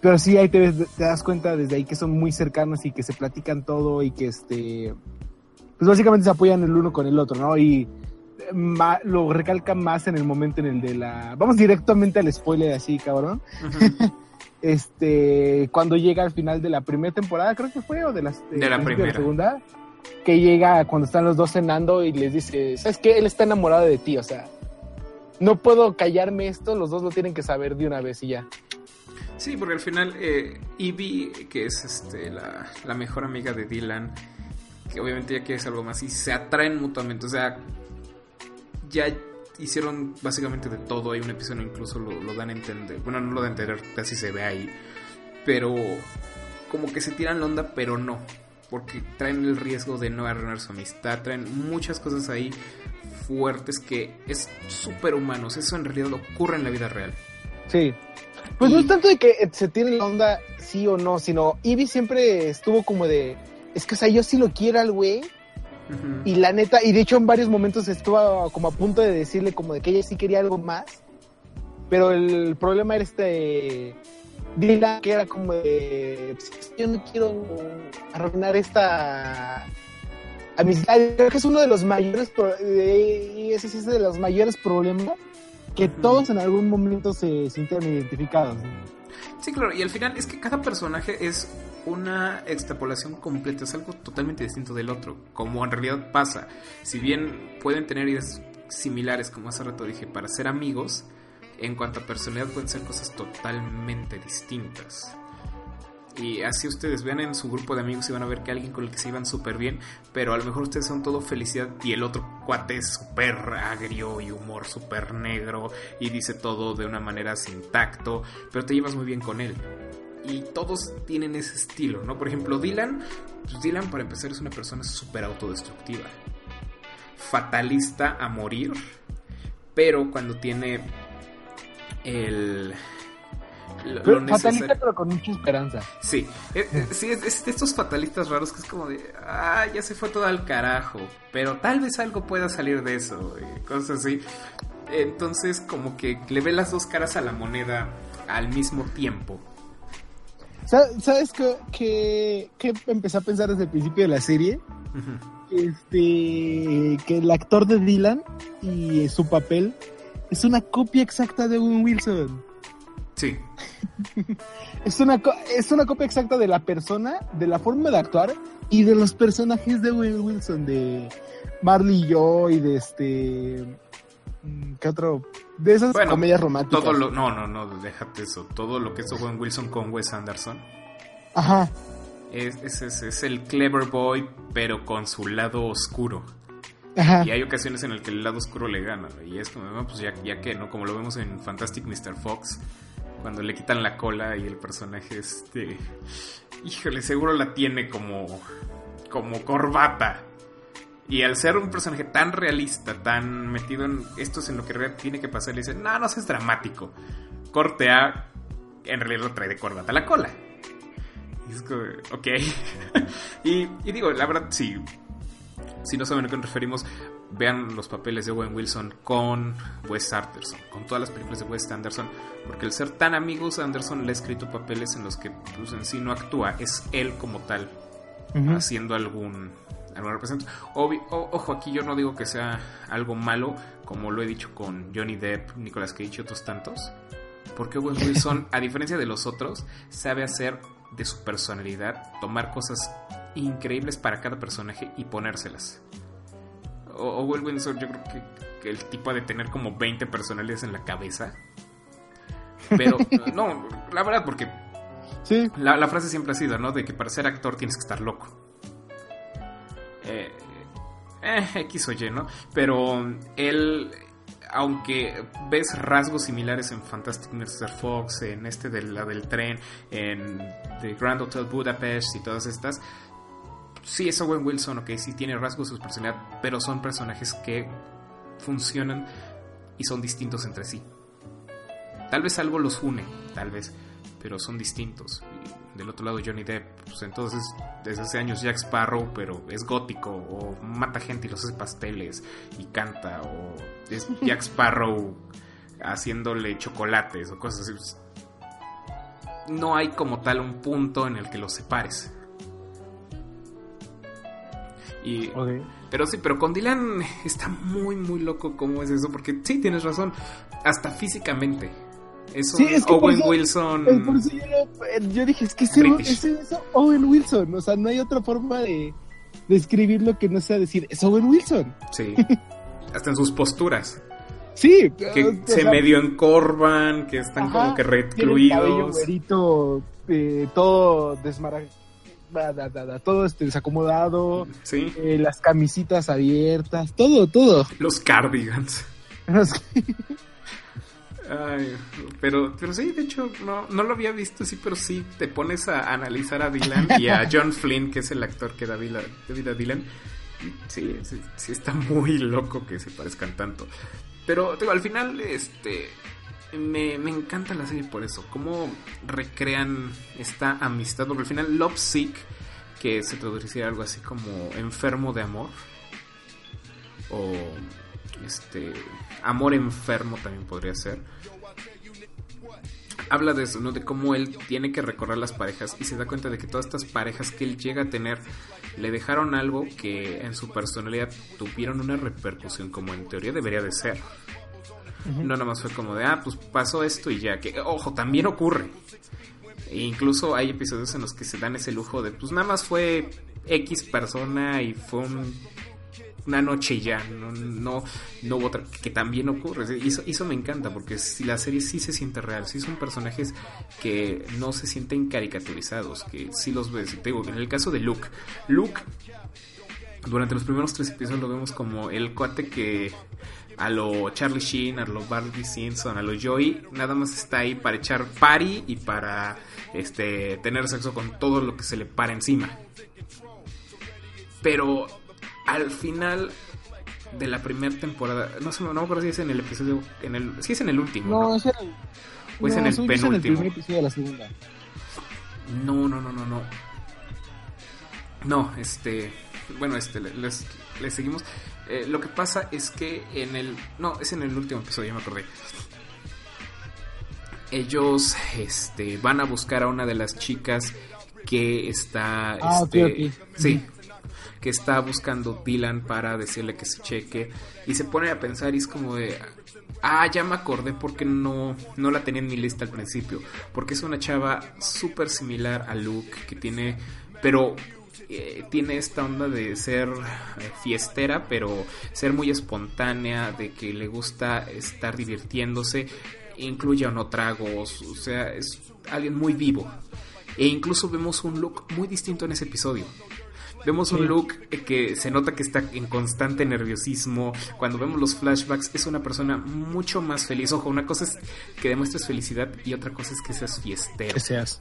pero sí ahí te, te das cuenta desde ahí que son muy cercanos y que se platican todo y que este, pues básicamente se apoyan el uno con el otro, ¿no? Y lo recalcan más en el momento en el de la, vamos directamente al spoiler así, cabrón. este, cuando llega al final de la primera temporada, creo que fue, o de, las, de, la primera. segunda, que llega cuando están los dos cenando y les dice, ¿sabes qué? Él está enamorado de ti, o sea, no puedo callarme esto, los dos lo tienen que saber de una vez y ya. Sí, porque al final eh, que es este, la, mejor amiga de Dylan, que obviamente ya quiere algo más y se atraen mutuamente, o sea, ya hicieron básicamente de todo. Hay un episodio incluso lo, dan a entender. Bueno, no lo dan a entender, casi se ve ahí. Pero como que se tiran la onda, pero no. Porque traen el riesgo de no arruinar su amistad. Traen muchas cosas ahí fuertes que es súper humanos. Eso en realidad ocurre en la vida real. Sí. Pues no es tanto de que se tiren la onda sí o no, sino Ivy siempre estuvo como de. Es que, o sea, yo sí lo quiero al güey y la neta, y de hecho en varios momentos estuvo como a punto de decirle como de que ella sí quería algo más, pero el problema era este Dylan que era como de pues, yo no quiero arruinar esta amistad. Creo que es uno de los mayores y ese es de los mayores problemas que todos en algún momento se sienten identificados. Sí, claro, y al final es que cada personaje es una extrapolación completa, es algo totalmente distinto del otro, como en realidad pasa. Si bien pueden tener ideas similares, como hace rato dije, para ser amigos, en cuanto a personalidad pueden ser cosas totalmente distintas. Y así ustedes vean en su grupo de amigos y van a ver que alguien con el que se iban súper bien, pero a lo mejor ustedes son todo felicidad y el otro cuate es súper agrio y humor súper negro y dice todo de una manera sin tacto, pero te llevas muy bien con él y todos tienen ese estilo, ¿no? Por ejemplo, Dylan, pues Dylan para empezar es una persona súper autodestructiva, fatalista a morir, pero cuando tiene el... fatalista pero con mucha esperanza. Sí, es, eh, sí, es, de estos fatalistas raros que es como de, ah, ya se fue todo al carajo, pero tal vez algo pueda salir de eso, y cosas así. Entonces como que le ve las dos caras a la moneda al mismo tiempo. ¿Sabes qué, empecé a pensar desde el principio de la serie? Este, que el actor de Dylan y su papel es una copia exacta de Owen Wilson. Sí. Es una, es una copia exacta de la persona, de la forma de actuar y de los personajes de Will Wilson, de Marley y yo y de este... mm, ¿Qué otro? De esas Bueno, comedias románticas. Todo lo, no, no, no, déjate eso. Todo lo que hizo Owen Wilson con Wes Anderson Ajá. es, es, es- es el clever boy, pero con su lado oscuro. Ajá. Y hay ocasiones en las que el lado oscuro le gana. Y es como, pues ya, ya que, ¿no? Como lo vemos en Fantastic Mr. Fox, cuando le quitan la cola y el personaje, este. Híjole, seguro la tiene como. como corbata. Y al ser un personaje tan realista, tan metido en esto es en lo que tiene que pasar, le dicen, no, no seas dramático. Corte A, en realidad lo trae de corbata la cola. Y es como, ok. y, y digo, la verdad, sí. Si no saben a qué nos referimos, vean los papeles de Owen Wilson con Wes Anderson, con todas las películas de Wes Anderson, porque el ser tan amigos, Anderson le ha escrito papeles en los que pues, en sí no actúa, es él como tal, haciendo algún, alguna representación. O- ojo, aquí yo no digo que sea algo malo, como lo he dicho con Johnny Depp, Nicolas Cage y otros tantos, porque Owen Wilson, a diferencia de los otros, sabe hacer de su personalidad, tomar cosas increíbles para cada personaje y ponérselas. O- Owen Wilson, yo creo que, que el tipo ha de tener como 20 personalidades en la cabeza. Pero, no, la verdad, porque Sí. la, la frase siempre ha sido, ¿no? De que para ser actor tienes que estar loco. Eh, eh, X o Y, ¿no? Pero él, aunque ves rasgos similares en Fantastic Mr. Fox, en este de la del tren, en The Grand Hotel Budapest y todas estas, sí es Owen Wilson, ok, sí tiene rasgos de su personalidad, pero son personajes que funcionan y son distintos entre sí. Tal vez algo los une, tal vez, pero son distintos. Y del otro lado Johnny Depp, pues entonces desde hace años Jack Sparrow, pero es gótico, o mata gente y los hace pasteles y canta, o es Jack Sparrow haciéndole chocolates o cosas así. No hay como tal un punto en el que los separes. Y pero sí, pero con Dylan está muy, muy loco cómo es eso, porque sí, tienes razón, hasta físicamente. Es un Sí, es que Owen eso- Wilson. Por eso yo, lo- yo dije, es que ese, es Owen Wilson. O sea, no hay otra forma de describirlo que no sea decir, es Owen Wilson. Sí. Hasta en sus posturas. Sí. Que se medio encorvan, que están ajá, como que tiene el cabello recluidos. güerito, eh, todo desmara... da, da, da, todo este desacomodado, Sí. eh, las camisitas abiertas, todo, todo. Los cardigans. Ay, pero, pero sí, de hecho, no, no lo había visto, sí, pero sí, te pones a analizar a Dylan y a John Flynn, que es el actor que da vida, da vida a Dylan. sí, sí está muy loco que se parezcan tanto. Pero, digo, al final, este, me, me encanta la serie por eso, cómo recrean esta amistad, porque al final Love Sick, que se traduciría algo así como enfermo de amor, o este amor enfermo también podría ser habla de eso, ¿no? De cómo él tiene que recorrer las parejas y se da cuenta de que todas estas parejas que él llega a tener le dejaron algo que en su personalidad tuvieron una repercusión como en teoría debería de ser. No nada más fue como de, ah, pues pasó esto y ya, que ojo, también ocurre. E incluso hay episodios en los que se dan ese lujo de, pues nada más fue X persona y fue un una noche y ya, no, no, no hubo otra, que también ocurre. Eso, eso me encanta, porque si la serie sí se siente real, sí son personajes que no se sienten caricaturizados, que sí los ves. Te digo, en el caso de Luke, Luke, durante los primeros tres episodios lo vemos como el cuate que a lo Charlie Sheen, a lo Barbie Simpson, a lo Joey, nada más está ahí para echar party y para este tener sexo con todo lo que se le para encima. Pero al final de la primera temporada, no sé, no me acuerdo si es en el episodio, en el, si es en el último, ¿no? No, es en el, O es en no, el penúltimo. en el primer episodio de la segunda. No, no, no, no, no. No, este, bueno, este, le- les, les seguimos. Eh, lo que pasa es que en el, no, es en el último episodio, ya me acordé. Ellos, este, van a buscar a una de las chicas que está, Ah, este, sí, que está buscando Dylan para decirle que se cheque y se pone a pensar y es como de Ah, ya me acordé porque no, no la tenía en mi lista al principio. Porque es una chava súper similar a Luke, que tiene, pero eh, tiene esta onda de ser eh, fiestera, pero ser muy espontánea, de que le gusta estar divirtiéndose, incluye o no tragos, o sea, es alguien muy vivo. E incluso vemos un look muy distinto en ese episodio. Vemos un look que se nota que está en constante nerviosismo. Cuando vemos los flashbacks es una persona mucho más feliz. Ojo, una cosa es que demuestres felicidad y otra cosa es que seas fiestero. Que seas.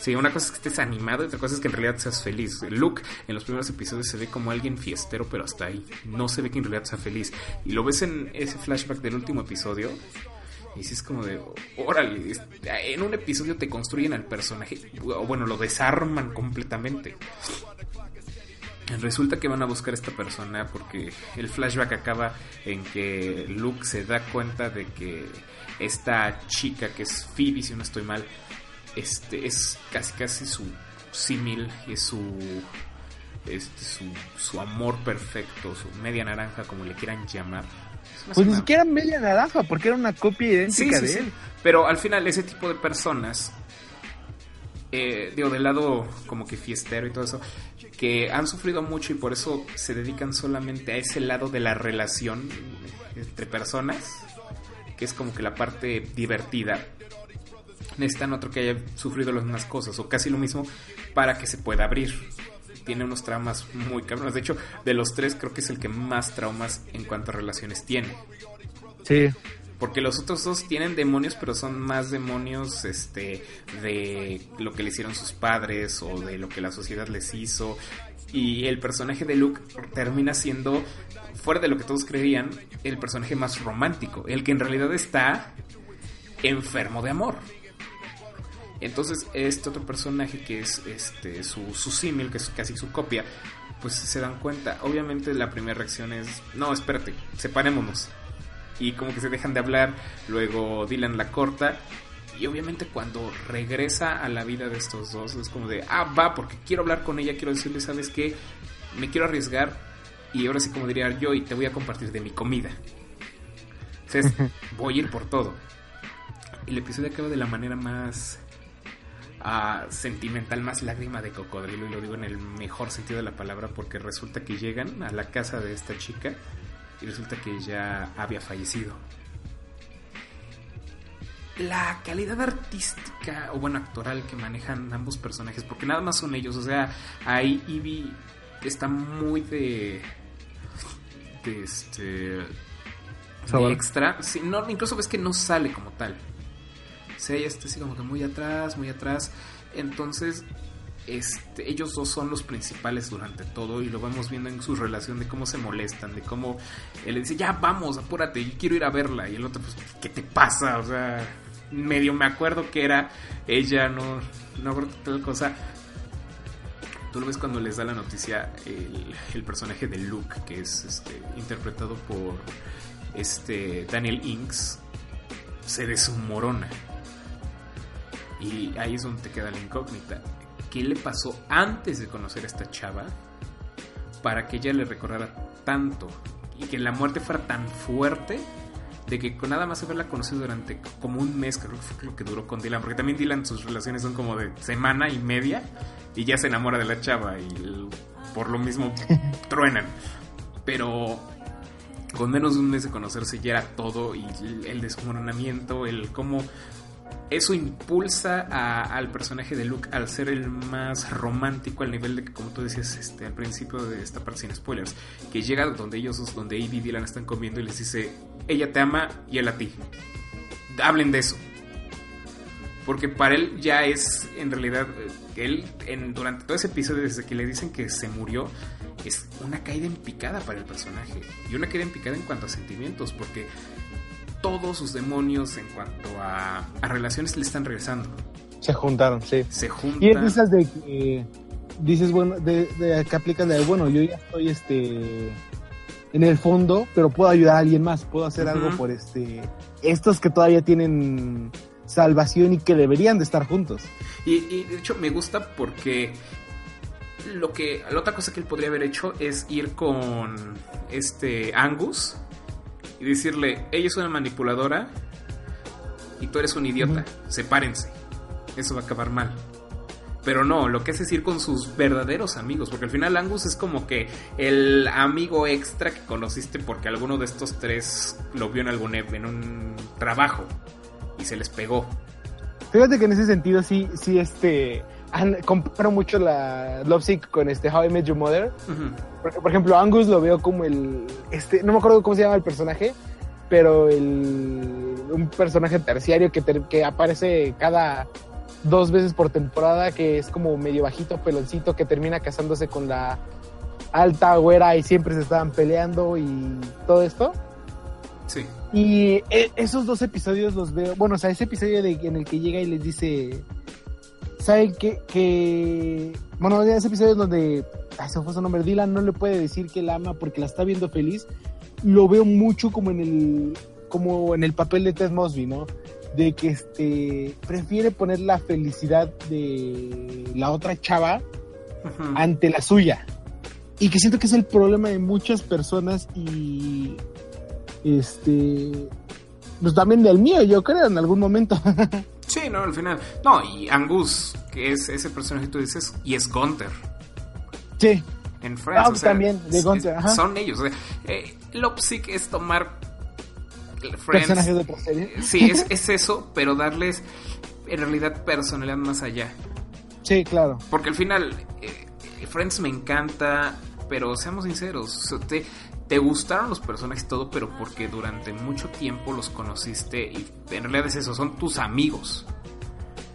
Sí, una cosa es que estés animado y otra cosa es que en realidad seas feliz. Luke en los primeros episodios se ve como alguien fiestero, pero hasta ahí. No se ve que en realidad sea feliz. Y lo ves en ese flashback del último episodio. Y si es como de, órale, en un episodio te construyen al personaje, o bueno, lo desarman completamente. Resulta que van a buscar a esta persona porque el flashback acaba en que Luke se da cuenta de que esta chica que es Phoebe, si no estoy mal, este es casi casi su símil, es su este su, su amor perfecto, su media naranja como le quieran llamar. Pues ni siquiera media naranja, porque era una copia idéntica de él. Pero al final ese tipo de personas eh, digo, del lado como que fiestero y todo eso, que han sufrido mucho y por eso se dedican solamente a ese lado de la relación entre personas, que es como que la parte divertida. Necesitan otro que haya sufrido las mismas cosas o casi lo mismo para que se pueda abrir. Tiene unos traumas muy cabrones. De hecho, de los tres creo que es el que más traumas en cuanto a relaciones tiene. Sí. Porque los otros dos tienen demonios, pero son más demonios este, de lo que le hicieron sus padres o de lo que la sociedad les hizo. Y el personaje de Luke termina siendo, fuera de lo que todos creían, el personaje más romántico. El que en realidad está enfermo de amor. Entonces, este otro personaje que es este su, su símil, que es casi su copia, pues se dan cuenta. Obviamente la primera reacción es, no, espérate, separémonos y como que se dejan de hablar, luego Dylan la corta y obviamente cuando regresa a la vida de estos dos es como de, ah, va, porque quiero hablar con ella, quiero decirle, ¿sabes qué? Me quiero arriesgar y ahora sí como diría yo y te voy a compartir de mi comida. Entonces, voy a ir por todo. El episodio acaba de la manera más sentimental, más lágrima de cocodrilo, y lo digo en el mejor sentido de la palabra, porque resulta que llegan a la casa de esta chica y resulta que ya había fallecido. La calidad artística o bueno actoral que manejan ambos personajes, porque nada más son ellos, o sea, ahí Ivy está muy de de este de extra, sí, no, incluso ves que no sale como tal. Ella está así como que muy atrás, muy atrás. Entonces, este, ellos dos son los principales durante todo y lo vamos viendo en su relación de cómo se molestan, de cómo él le dice, ya vamos, apúrate, yo quiero ir a verla. Y el otro, pues, ¿qué te pasa? O sea, medio me acuerdo que era ella, no, no tal cosa. Tú lo ves cuando les da la noticia el, personaje de Luke, que es este, interpretado por este Daniel Inks, se desmorona. Y ahí es donde te queda la incógnita qué le pasó antes de conocer a esta chava para que ella le recordara tanto y que la muerte fuera tan fuerte de que con nada más haberla conocido durante como un mes, creo que fue lo que duró con Dylan, porque también Dylan sus relaciones son como de semana y media y ya se enamora de la chava y por lo mismo truenan. Pero con menos de un mes de conocerse ya era todo y el desmoronamiento, el cómo eso impulsa al personaje de Luke al ser el más romántico al nivel de que, como tú decías este, al principio de esta parte sin spoilers, que llega donde ellos, donde Eve y Dylan están comiendo y les dice, ella te ama y él a ti. Hablen de eso. Porque para él ya es, en realidad, él en, durante todo ese episodio, desde que le dicen que se murió, es una caída en picada para el personaje. Y una caída en picada en cuanto a sentimientos, porque todos sus demonios en cuanto a, relaciones le están regresando. Se juntaron, sí. Se juntan. Y es esas de que dices, bueno, de, de que aplicas de, bueno, yo ya estoy este en el fondo, pero puedo ayudar a alguien más, puedo hacer algo por este estos que todavía tienen salvación y que deberían de estar juntos. Y, y de hecho me gusta porque lo que la otra cosa que él podría haber hecho es ir con este Angus y decirle, ella es una manipuladora y tú eres un idiota, sepárense. Eso va a acabar mal. Pero no, lo que hace es ir con sus verdaderos amigos, porque al final Angus es como que el amigo extra que conociste porque alguno de estos tres lo vio en algún en un trabajo y se les pegó. Fíjate que en ese sentido sí, sí, este, comparo mucho la Lovesick con este How I Met Your Mother. Porque, por ejemplo, Angus lo veo como el, este, no me acuerdo cómo se llama el personaje, pero el, un personaje terciario que, ter- que aparece cada dos veces por temporada, que es como medio bajito, peloncito, que termina casándose con la alta güera y siempre se estaban peleando y todo esto. Sí. Y e- esos dos episodios los veo, bueno, o sea, ese episodio de, en el que llega y les dice, ¿saben qué? Que, bueno, ese episodio donde, ay, se fue su nombre, Dylan no le puede decir que la ama porque la está viendo feliz, lo veo mucho como en el, como en el papel de Ted Mosby, ¿no? De que este, prefiere poner la felicidad de la otra chava ante la suya. Y que siento que es el problema de muchas personas y este pues también del mío, yo creo, en algún momento. Sí, no, al final. No, y Angus, que es ese personaje que tú dices, y es Gunther. sí, En Friends. Ah, o sea, también, de ajá. Son ellos. O sea, eh, Lopsic es tomar Friends. personajes de otra serie. Sí, es, es eso, pero darles en realidad personalidad más allá. Sí, claro. Porque al final, eh, eh, Friends me encanta, pero seamos sinceros, o sea, te, te gustaron los personajes y todo, pero porque durante mucho tiempo los conociste y en realidad es eso, son tus amigos.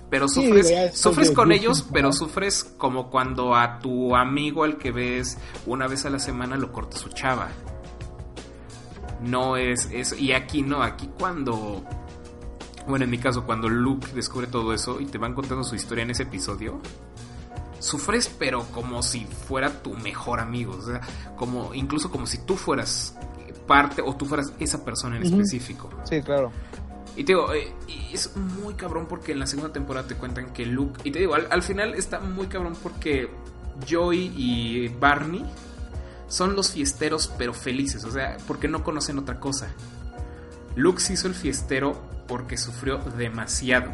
Pero sufres, sufres con ellos, pero sufres como cuando a tu amigo al que ves una vez a la semana lo corta su chava. No es eso. Y aquí no, aquí cuando bueno, en mi caso, cuando Luke descubre todo eso y te van contando su historia en ese episodio, sufres, pero como si fuera tu mejor amigo. O sea, como, incluso como si tú fueras parte o tú fueras esa persona en específico. Sí, claro. Y te digo, eh, es muy cabrón porque en la segunda temporada te cuentan que Luke. Y te digo, al, al final está muy cabrón porque Joey y Barney son los fiesteros, pero felices. O sea, porque no conocen otra cosa. Luke se hizo el fiestero porque sufrió demasiado.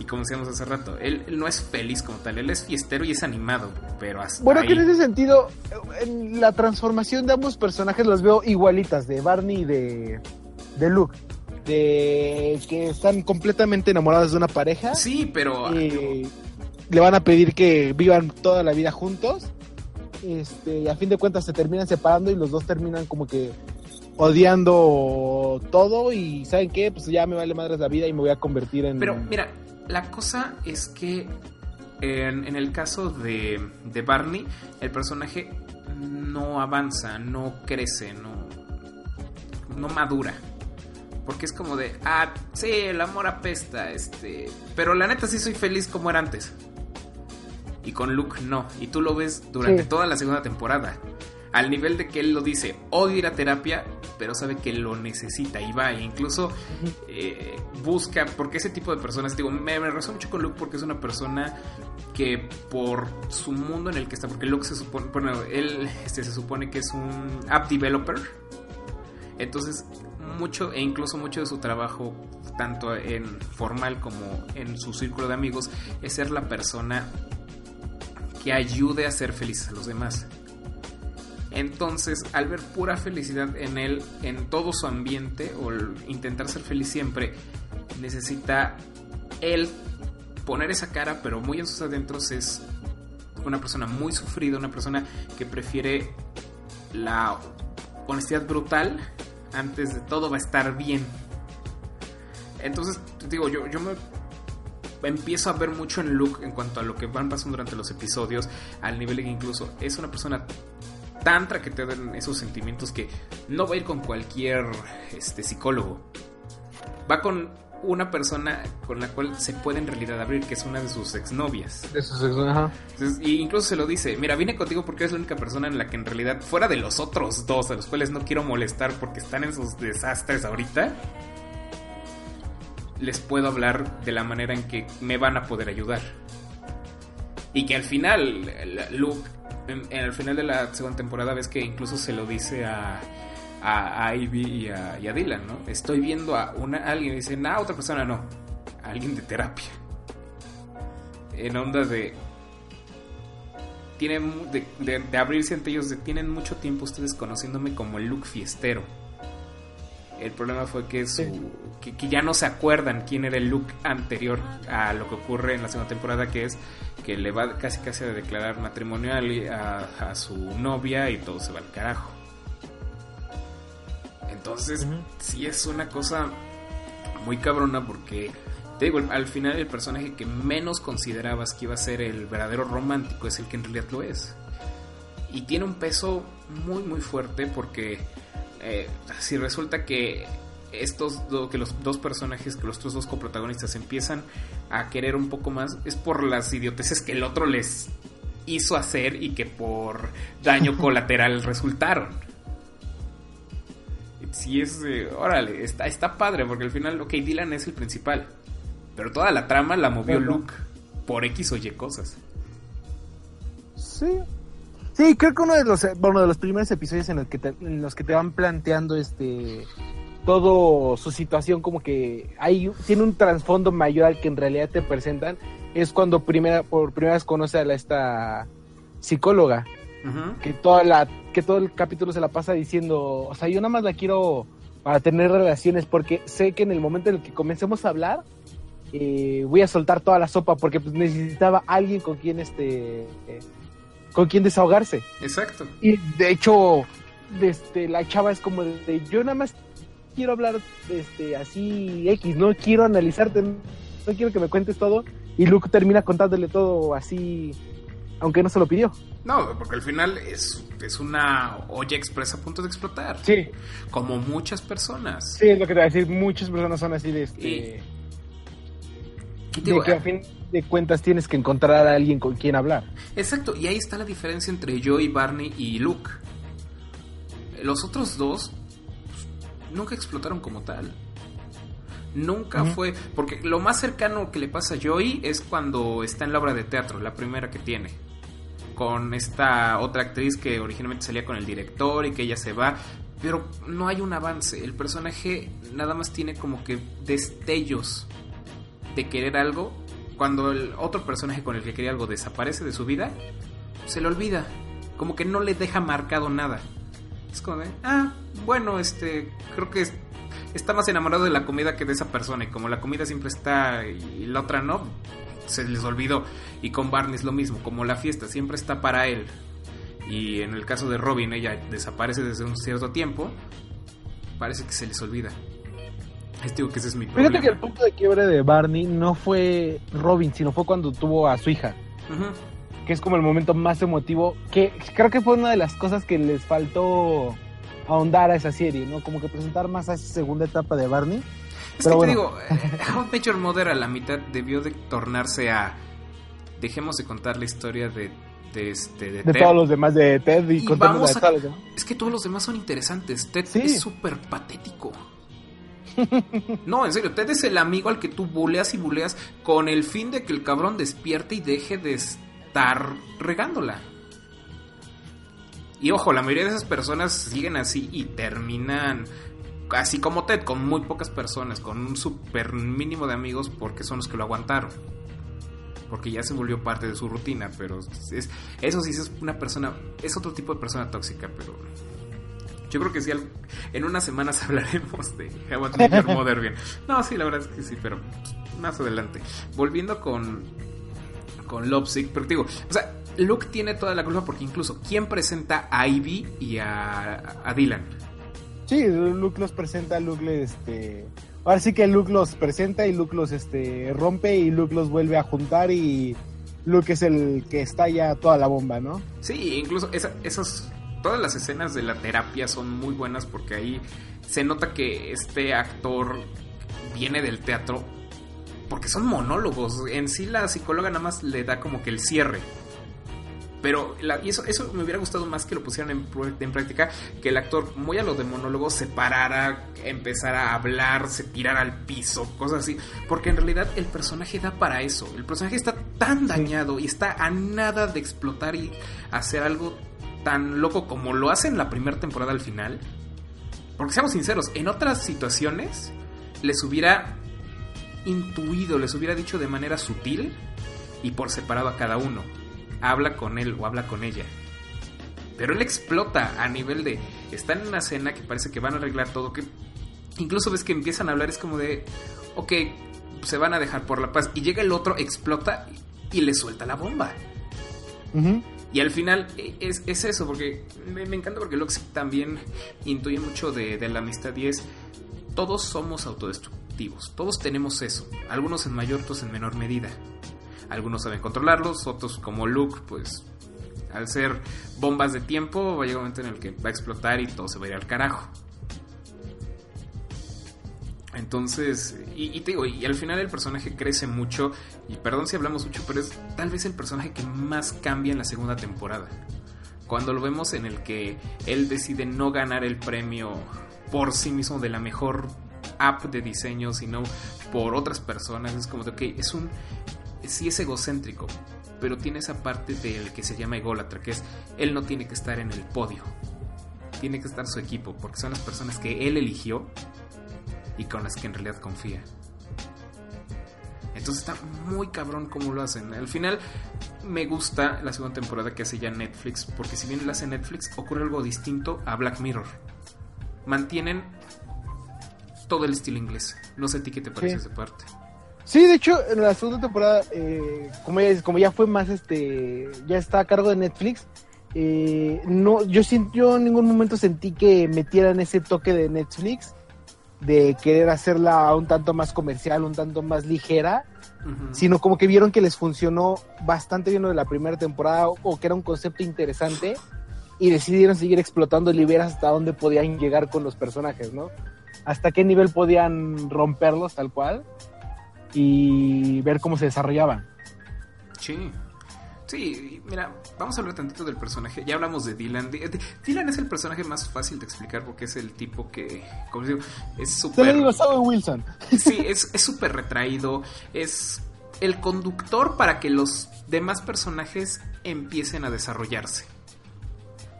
Y como decíamos hace rato, él, él no es feliz como tal, él es fiestero y es animado, pero hasta Bueno, ahí. que en ese sentido, en la transformación de ambos personajes los veo igualitas, de Barney y de, de Luke. De que están completamente enamorados de una pareja. Sí, pero le van a pedir que vivan toda la vida juntos. Este, y a fin de cuentas se terminan separando y los dos terminan como que odiando todo y ¿saben qué? Pues ya me vale madres la vida y me voy a convertir en... Pero mira, la cosa es que en, en el caso de, de Barney, el personaje no avanza, no crece, no, no madura. Porque es como de, ah, sí, el amor apesta, este. Pero la neta sí soy feliz como era antes. Y con Luke no. Y tú lo ves durante Sí. toda la segunda temporada. Al nivel de que él lo dice, odio ir a terapia, pero sabe que lo necesita y va. E incluso eh, busca, porque ese tipo de personas, digo, me, me mucho con Luke porque es una persona que por su mundo en el que está, porque Luke se supone, bueno, él este, se supone que es un app developer. Entonces, mucho e incluso mucho de su trabajo, tanto en formal como en su círculo de amigos, es ser la persona que ayude a ser felices a los demás. Entonces, al ver pura felicidad en él, en todo su ambiente, o intentar ser feliz siempre, necesita él poner esa cara, pero muy en sus adentros es una persona muy sufrida, una persona que prefiere la honestidad brutal antes de todo va a estar bien. Entonces, digo, yo, yo me empiezo a ver mucho en Luke en cuanto a lo que van pasando durante los episodios, al nivel de que incluso es una persona tan que te dan esos sentimientos que no va a ir con cualquier este, psicólogo. Va con una persona con la cual se puede en realidad abrir, que es una de sus exnovias. De sus ex- ajá. Entonces, y incluso se lo dice, mira, vine contigo porque eres la única persona en la que en realidad, fuera de los otros dos, a los cuales no quiero molestar porque están en sus desastres ahorita, les puedo hablar de la manera en que me van a poder ayudar. Y que al final, Luke, en, el final de la segunda temporada, ves que incluso se lo dice a, a, a Ivy y a, Dylan, ¿no? Estoy viendo a una, alguien y dicen, ah, otra persona no, alguien de terapia. En onda de... Tienen, de- de abrirse ante ellos, de tienen mucho tiempo ustedes conociéndome como el look fiestero. El problema fue que, su, que, que ya no se acuerdan quién era el look anterior a lo que ocurre en la segunda temporada, que es que le va casi casi a declarar matrimonial y a, a su novia y todo se va al carajo. Entonces, sí es una cosa muy cabrona porque, te digo, al final el personaje que menos considerabas que iba a ser el verdadero romántico es el que en realidad lo es. Y tiene un peso muy, muy fuerte porque eh, si resulta que estos do- que los dos personajes, que los otros dos coprotagonistas empiezan a querer un poco más, es por las idioteces que el otro les hizo hacer y que por daño colateral resultaron. Sí es, eh, órale, está, está padre porque al final, ok, Dylan es el principal, pero toda la trama la movió. Luke por X o Y cosas. Sí. Sí, creo que uno de los, bueno, de los primeros episodios en los que te, en los que te van planteando este todo su situación como que hay tiene un trasfondo mayor al que en realidad te presentan es cuando primera por primera vez conoce a la, esta psicóloga que toda la que todo el capítulo se la pasa diciendo, o sea, yo nada más la quiero para tener relaciones porque sé que en el momento en el que comencemos a hablar eh, voy a soltar toda la sopa porque pues, necesitaba alguien con quien este eh, con quien desahogarse Exacto. y de hecho este la chava es como de, de, yo nada más quiero hablar este así X no quiero analizarte no quiero que me cuentes todo y Luke termina contándole todo así aunque no se lo pidió No, porque al final es, es una olla expresa a punto de explotar. sí Como muchas personas. Sí, es lo que te voy a decir. Muchas personas son así de este. Y- de digo, que a fin de cuentas tienes que encontrar a alguien con quien hablar. Exacto, y ahí está la diferencia entre yo y Barney y Luke. Los otros dos pues, nunca explotaron como tal. Nunca fue. Porque lo más cercano que le pasa a Joey es cuando está en la obra de teatro, la primera que tiene. Con esta otra actriz que originalmente salía con el director y que ella se va. Pero no hay un avance. El personaje nada más tiene como que destellos de querer algo. Cuando el otro personaje con el que quería algo desaparece de su vida, se le olvida. Como que no le deja marcado nada. Es como de, ah, bueno, este, creo que es- está más enamorado de la comida que de esa persona. Y como la comida siempre está y la otra no, se les olvidó. Y con Barney es lo mismo, como la fiesta siempre está para él. Y en el caso de Robin, ella desaparece desde un cierto tiempo. Parece que se les olvida. Les digo que ese es mi problema. Fíjate que el punto de quiebre de Barney no fue Robin, sino fue cuando tuvo a su hija. Que es como el momento más emotivo. Que creo que fue una de las cosas que les faltó ahondar a esa serie, ¿no? Como que presentar más a esa segunda etapa de Barney. Es Pero que te digo, eh, How I Met Your Mother a la mitad debió de tornarse a... Dejemos de contar la historia de, de, este, de De Ted. todos los demás de Ted y, Y vamos la de a- todos los demás. Es que todos los demás son interesantes. Ted Sí. es súper patético. No, en serio, Ted es el amigo al que tú buleas y buleas con el fin de que el cabrón despierte y deje de estar regándola. Y ojo, la mayoría de esas personas siguen así y terminan así como Ted, con muy pocas personas, con un super mínimo de amigos porque son los que lo aguantaron. Porque ya se volvió parte de su rutina, pero es, eso sí es una persona, es otro tipo de persona tóxica, pero yo creo que sí, en unas semanas hablaremos de How I Met Your Mother bien. No, sí, la verdad es que sí, pero más adelante. Volviendo con, con Lovesick, pero te digo, o sea, Luke tiene toda la culpa porque incluso, ¿quién presenta a Ivy y a, a Dylan? Sí, Luke los presenta, Luke le, este... Ahora sí que Luke los presenta y Luke los este, rompe y Luke los vuelve a juntar y Luke es el que estalla toda la bomba, ¿no? Sí, incluso esa, esas, todas las escenas de la terapia son muy buenas porque ahí se nota que este actor viene del teatro porque son monólogos. En sí la psicóloga nada más le da como que el cierre. Pero la- y eso, eso me hubiera gustado más que lo pusieran en, en práctica, que el actor, muy a lo de monólogo, se parara, empezara a hablar, se tirara al piso, cosas así. Porque en realidad el personaje da para eso. El personaje está tan dañado y está a nada de explotar y hacer algo tan loco como lo hace en la primera temporada al final. Porque seamos sinceros, en otras situaciones les hubiera intuido, les hubiera dicho de manera sutil y por separado a cada uno. Habla con él o habla con ella. Pero él explota a nivel de... Están en una cena que parece que van a arreglar todo, que incluso ves que empiezan a hablar, es como de... Ok, se van a dejar por la paz. Y llega el otro, explota y le suelta la bomba. Y al final e, es, es eso, porque me, encanta porque Lux también intuye mucho de, de la amistad y es, todos somos autodestructivos, todos tenemos eso, algunos en mayor, otros en menor medida. Algunos saben controlarlos, otros como Luke, pues al ser bombas de tiempo, va a llegar un momento en el que va a explotar y todo se va a ir al carajo. Entonces, y, y, te digo, y al final el personaje crece mucho, y perdón si hablamos mucho, pero es tal vez el personaje que más cambia en la segunda temporada. Cuando lo vemos en el que él decide no ganar el premio por sí mismo de la mejor app de diseño, sino por otras personas, es como de, ok, es un, sí es egocéntrico, pero tiene esa parte del que se llama ególatra, que es, él no tiene que estar en el podio, tiene que estar su equipo, porque son las personas que él eligió y con las que en realidad confía. Entonces está muy cabrón como lo hacen. Al final me gusta la segunda temporada que hace ya Netflix, porque si bien la hace Netflix, ocurre algo distinto a Black Mirror. Mantienen todo el estilo inglés. No sé a ti qué te parece Sí. esa parte. Sí, de hecho, en la segunda temporada, eh, como, ya, como ya fue más, este, ya está a cargo de Netflix, eh, no, yo, yo en ningún momento sentí que metieran ese toque de Netflix de querer hacerla un tanto más comercial, un tanto más ligera, sino como que vieron que les funcionó bastante bien lo de la primera temporada o, o que era un concepto interesante y decidieron seguir explotando y ver hasta dónde podían llegar con los personajes, ¿no? Hasta qué nivel podían romperlos tal cual y ver cómo se desarrollaban. Sí. Sí, mira, vamos a hablar tantito del personaje. Ya hablamos de Dylan. Dylan es el personaje más fácil de explicar porque es el tipo que, como digo, es súper... Wilson. Sí, es es súper retraído. Es el conductor para que los demás personajes empiecen a desarrollarse.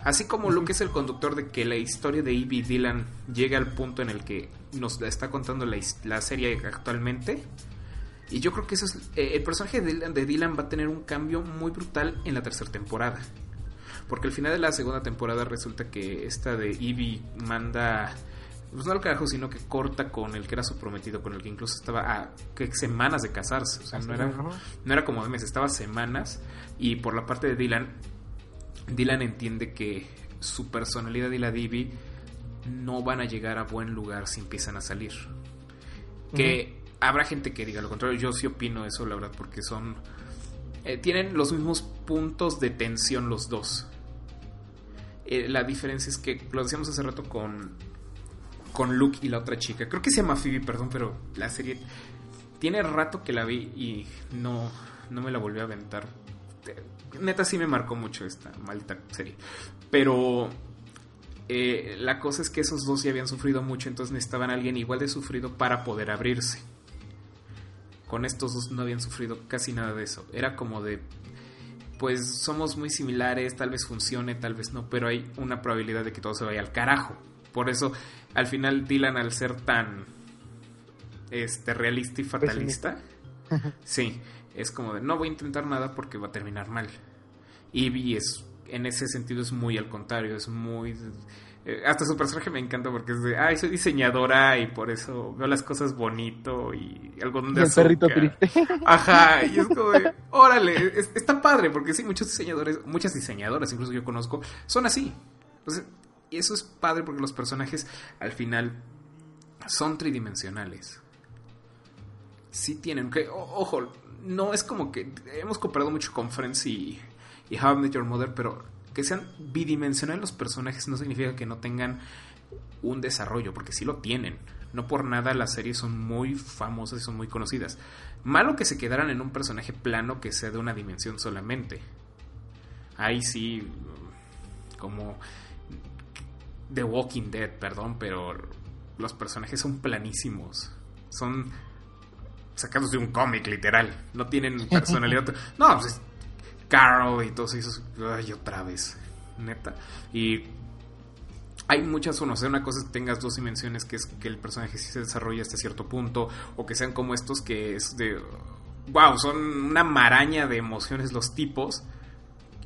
Así como Luke es el conductor de que la historia de Ivy Dylan llegue al punto en el que nos la está contando la, la serie actualmente. Y yo creo que eso es. eh, el personaje de Dylan, va a tener un cambio muy brutal en la tercera temporada. Porque al final de la segunda temporada resulta que esta de Ivy manda. Pues no al carajo, sino que corta con el que era su prometido, con el que incluso estaba a semanas de casarse. O sea, no era, no era como de meses, estaba semanas. Y por la parte de Dylan, Dylan entiende que su personalidad y la de Ivy no van a llegar a buen lugar si empiezan a salir. Que habrá gente que diga lo contrario. Yo sí opino eso, la verdad, porque son. eh, tienen los mismos puntos de tensión los dos. Eh, la diferencia es que lo decíamos hace rato con. Con Luke y la otra chica. Creo que se llama Phoebe, perdón, pero la serie. Tiene rato que la vi y no, no me la volví a aventar. Eh, Neta, sí me marcó mucho esta maldita serie. Pero la cosa es que esos dos ya habían sufrido mucho, entonces necesitaban a alguien igual de sufrido para poder abrirse. Con estos dos no habían sufrido casi nada de eso. Era como de, pues somos muy similares, tal vez funcione, tal vez no, pero hay una probabilidad de que todo se vaya al carajo. Por eso, al final, Dylan, al ser tan este, realista y fatalista, sí, es como de, no voy a intentar nada porque va a terminar mal. Ivy es, en ese sentido, es muy al contrario, es muy... eh, hasta su personaje me encanta porque es de, ay, soy diseñadora y por eso veo las cosas bonito y algodón de Y el perrito azúcar". triste. Ajá, y es como de, órale, es- está padre, porque sí, muchos diseñadores, muchas diseñadoras, incluso yo conozco, son así. Sea, y eso es padre porque los personajes al final son tridimensionales. Sí tienen que, o- ojo, no es como que hemos comparado mucho con Friends y, y How I Met Your Mother, pero que sean bidimensionales los personajes no significa que no tengan un desarrollo, porque sí lo tienen. No por nada las series son muy famosas y son muy conocidas. Malo que se quedaran en un personaje plano que sea de una dimensión solamente. Ahí sí, como The Walking Dead, perdón, pero los personajes son planísimos. Son sacados de un cómic, literal. No tienen personalidad. No, pues, Carol y todos esos. Ay, otra vez. Neta. Y hay muchas formas. O sea, una cosa es que tengas dos dimensiones, que es que el personaje sí se desarrolla hasta cierto punto, o que sean como estos que es de. ¡Wow! Son una maraña de emociones los tipos.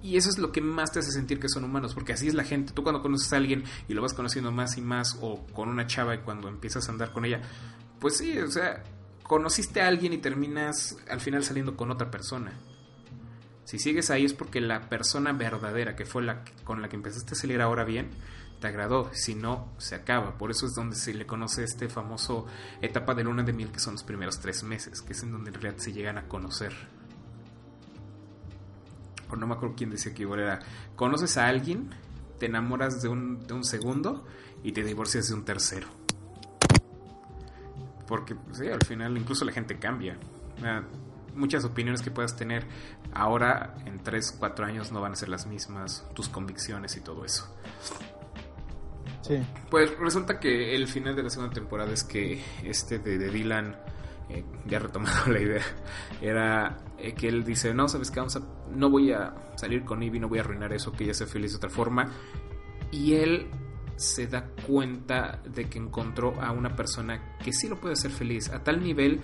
Y eso es lo que más te hace sentir que son humanos, porque así es la gente. Tú cuando conoces a alguien y lo vas conociendo más y más, o con una chava y cuando empiezas a andar con ella, pues sí, o sea, conociste a alguien y terminas al final saliendo con otra persona. Si sigues ahí es porque la persona verdadera, que fue la que- con la que empezaste a salir ahora bien, te agradó. Si no, se acaba. Por eso es donde se le conoce este famoso etapa de luna de miel, que son los primeros tres meses, que es en donde en realidad se llegan a conocer. O no me acuerdo quién decía que igual era, conoces a alguien, te enamoras de un, de un segundo y te divorcias de un tercero. Porque, sí, al final incluso la gente cambia. Ah, Muchas opiniones que puedas tener ahora en 3, 4 años no van a ser las mismas, tus convicciones y todo eso. Sí. Pues resulta que el final de la segunda temporada es que este de, de Dylan, eh, ya retomado la idea, era eh, que él dice, no, sabes qué, vamos a, no voy a salir con Ivy, no voy a arruinar eso, que ella sea feliz de otra forma. Y él se da cuenta de que encontró a una persona que sí lo puede hacer feliz, a tal nivel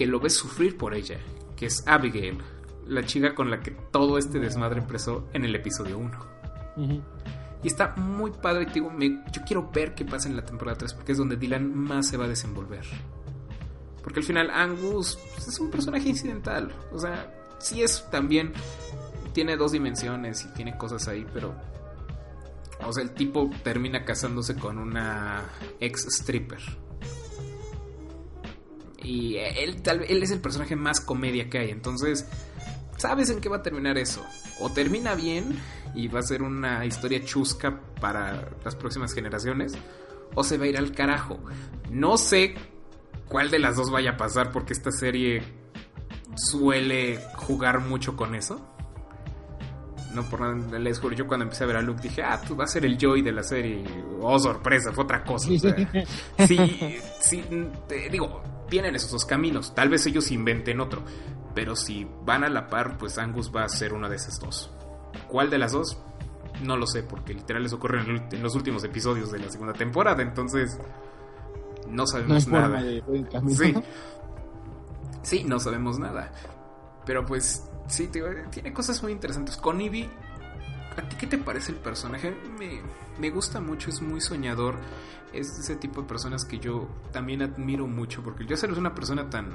que lo ve sufrir por ella, que es Abigail, la chica con la que todo este desmadre empezó en el episodio 1. Ujú. Y está muy padre, te digo, me- yo quiero ver qué pasa en la temporada 3 porque es donde Dylan más se va a desenvolver. Porque al final Angus pues, es un personaje incidental. O sea, sí es también, tiene dos dimensiones y tiene cosas ahí, pero... O sea, el tipo termina casándose con una ex stripper. Y él, tal, él es el personaje más comedia que hay. Entonces, sabes en qué va a terminar eso. O termina bien y va a ser una historia chusca para las próximas generaciones. O se va a ir al carajo. No sé cuál de las dos vaya a pasar porque esta serie suele jugar mucho con eso. No por nada, les juro, yo cuando empecé a ver a Luke dije, ah, tú vas a ser el Joy de la serie. Oh, sorpresa, fue otra cosa. O sea, sí, sí, te digo, tienen esos dos caminos. Tal vez ellos inventen otro. Pero si van a la par, pues Angus va a ser una de esas dos. ¿Cuál de las dos? No lo sé, porque literal les ocurre en, los últimos episodios de la segunda temporada. Entonces, no sabemos nada. de. Sí. Sí, no sabemos nada. Pero pues, sí, tiene cosas muy interesantes. Con Ivy, ¿a ti qué te parece el personaje? Me, me gusta mucho, es muy soñador. Es ese tipo de personas que yo también admiro mucho. Porque yo ser una persona tan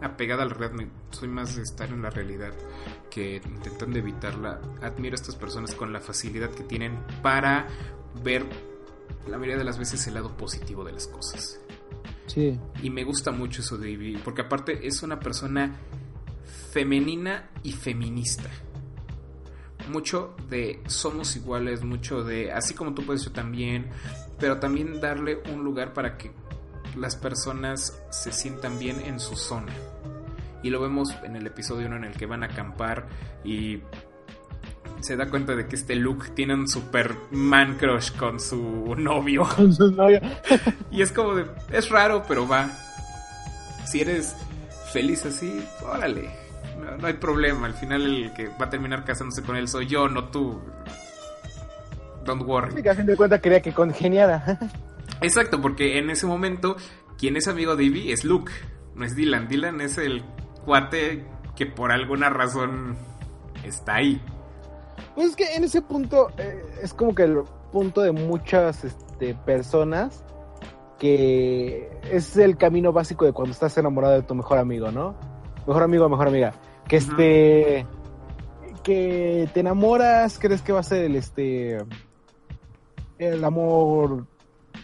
apegada a la realidad, soy más de estar en la realidad que intentando evitarla. Admiro a estas personas con la facilidad que tienen para ver la mayoría de las veces el lado positivo de las cosas. Sí. Y me gusta mucho eso de Ivy, porque aparte es una persona femenina y feminista. Mucho de somos iguales, mucho de así como tú puedes yo también, pero también darle un lugar para que las personas se sientan bien en su zona. Y lo vemos en el episodio 1 en el que van a acampar y se da cuenta de que este Luke tiene un super man crush con su novio. Con su novio. Y es como de, es raro, pero va. Si eres feliz así, órale. No, no hay problema. Al final el que va a terminar casándose con él soy yo, no tú. Don't worry. Que a fin de cuentas quería que congeniara. Exacto, porque en ese momento quien es amigo de Ivy es Luke, no es Dylan. Dylan es el cuate que por alguna razón está ahí. Pues es que en ese punto eh, es como que el punto de muchas este, personas que es el camino básico de cuando estás enamorado de tu mejor amigo, ¿no? Mejor amigo o mejor amiga. Que este que te enamoras, crees que va a ser el este el amor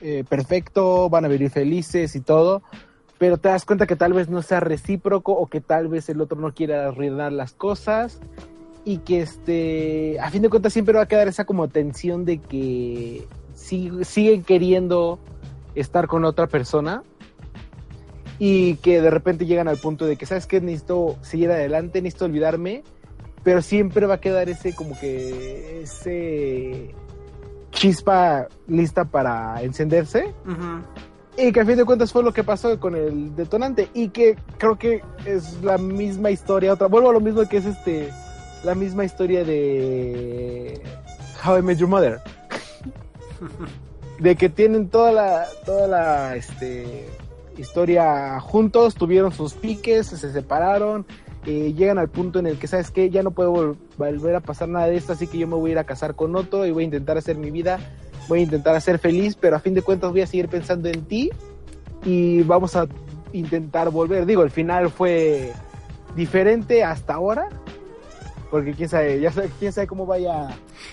eh, perfecto, van a vivir felices y todo, pero te das cuenta que tal vez no sea recíproco o que tal vez el otro no quiera arruinar las cosas y que este a fin de cuentas siempre va a quedar esa como tensión de que sig- siguen queriendo estar con otra persona y que de repente llegan al punto de que sabes que necesito seguir adelante necesito olvidarme pero siempre va a quedar ese como que ese chispa lista para encenderse. Y que a fin de cuentas fue lo que pasó con el detonante y que creo que es la misma historia otra vuelvo a lo mismo que es este la misma historia de How I Met Your Mother. De que tienen toda la, toda la, este, historia juntos, tuvieron sus piques, se separaron, eh, llegan al punto en el que, ¿sabes qué? Ya no puedo vol- volver a pasar nada de esto, así que yo me voy a ir a casar con otro y voy a intentar hacer mi vida, voy a intentar hacer feliz, pero a fin de cuentas voy a seguir pensando en ti y vamos a intentar volver. Digo, el final fue diferente hasta ahora, porque quién sabe, ya sabe, quién sabe cómo vaya.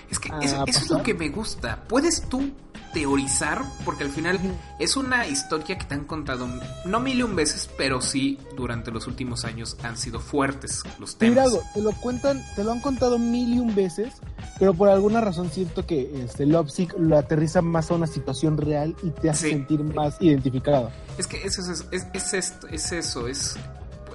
Es que eso, eso es lo que me gusta. Puedes tú teorizar, porque al final es una historia que te han contado no mil y un veces, pero sí durante los últimos años han sido fuertes los Mira temas. algo, te lo cuentan, te lo han contado mil y un veces, pero por alguna razón siento que este Lovesick lo aterriza más a una situación real y te hace Sí. sentir más identificado. Es que eso es, es, es esto, es eso, es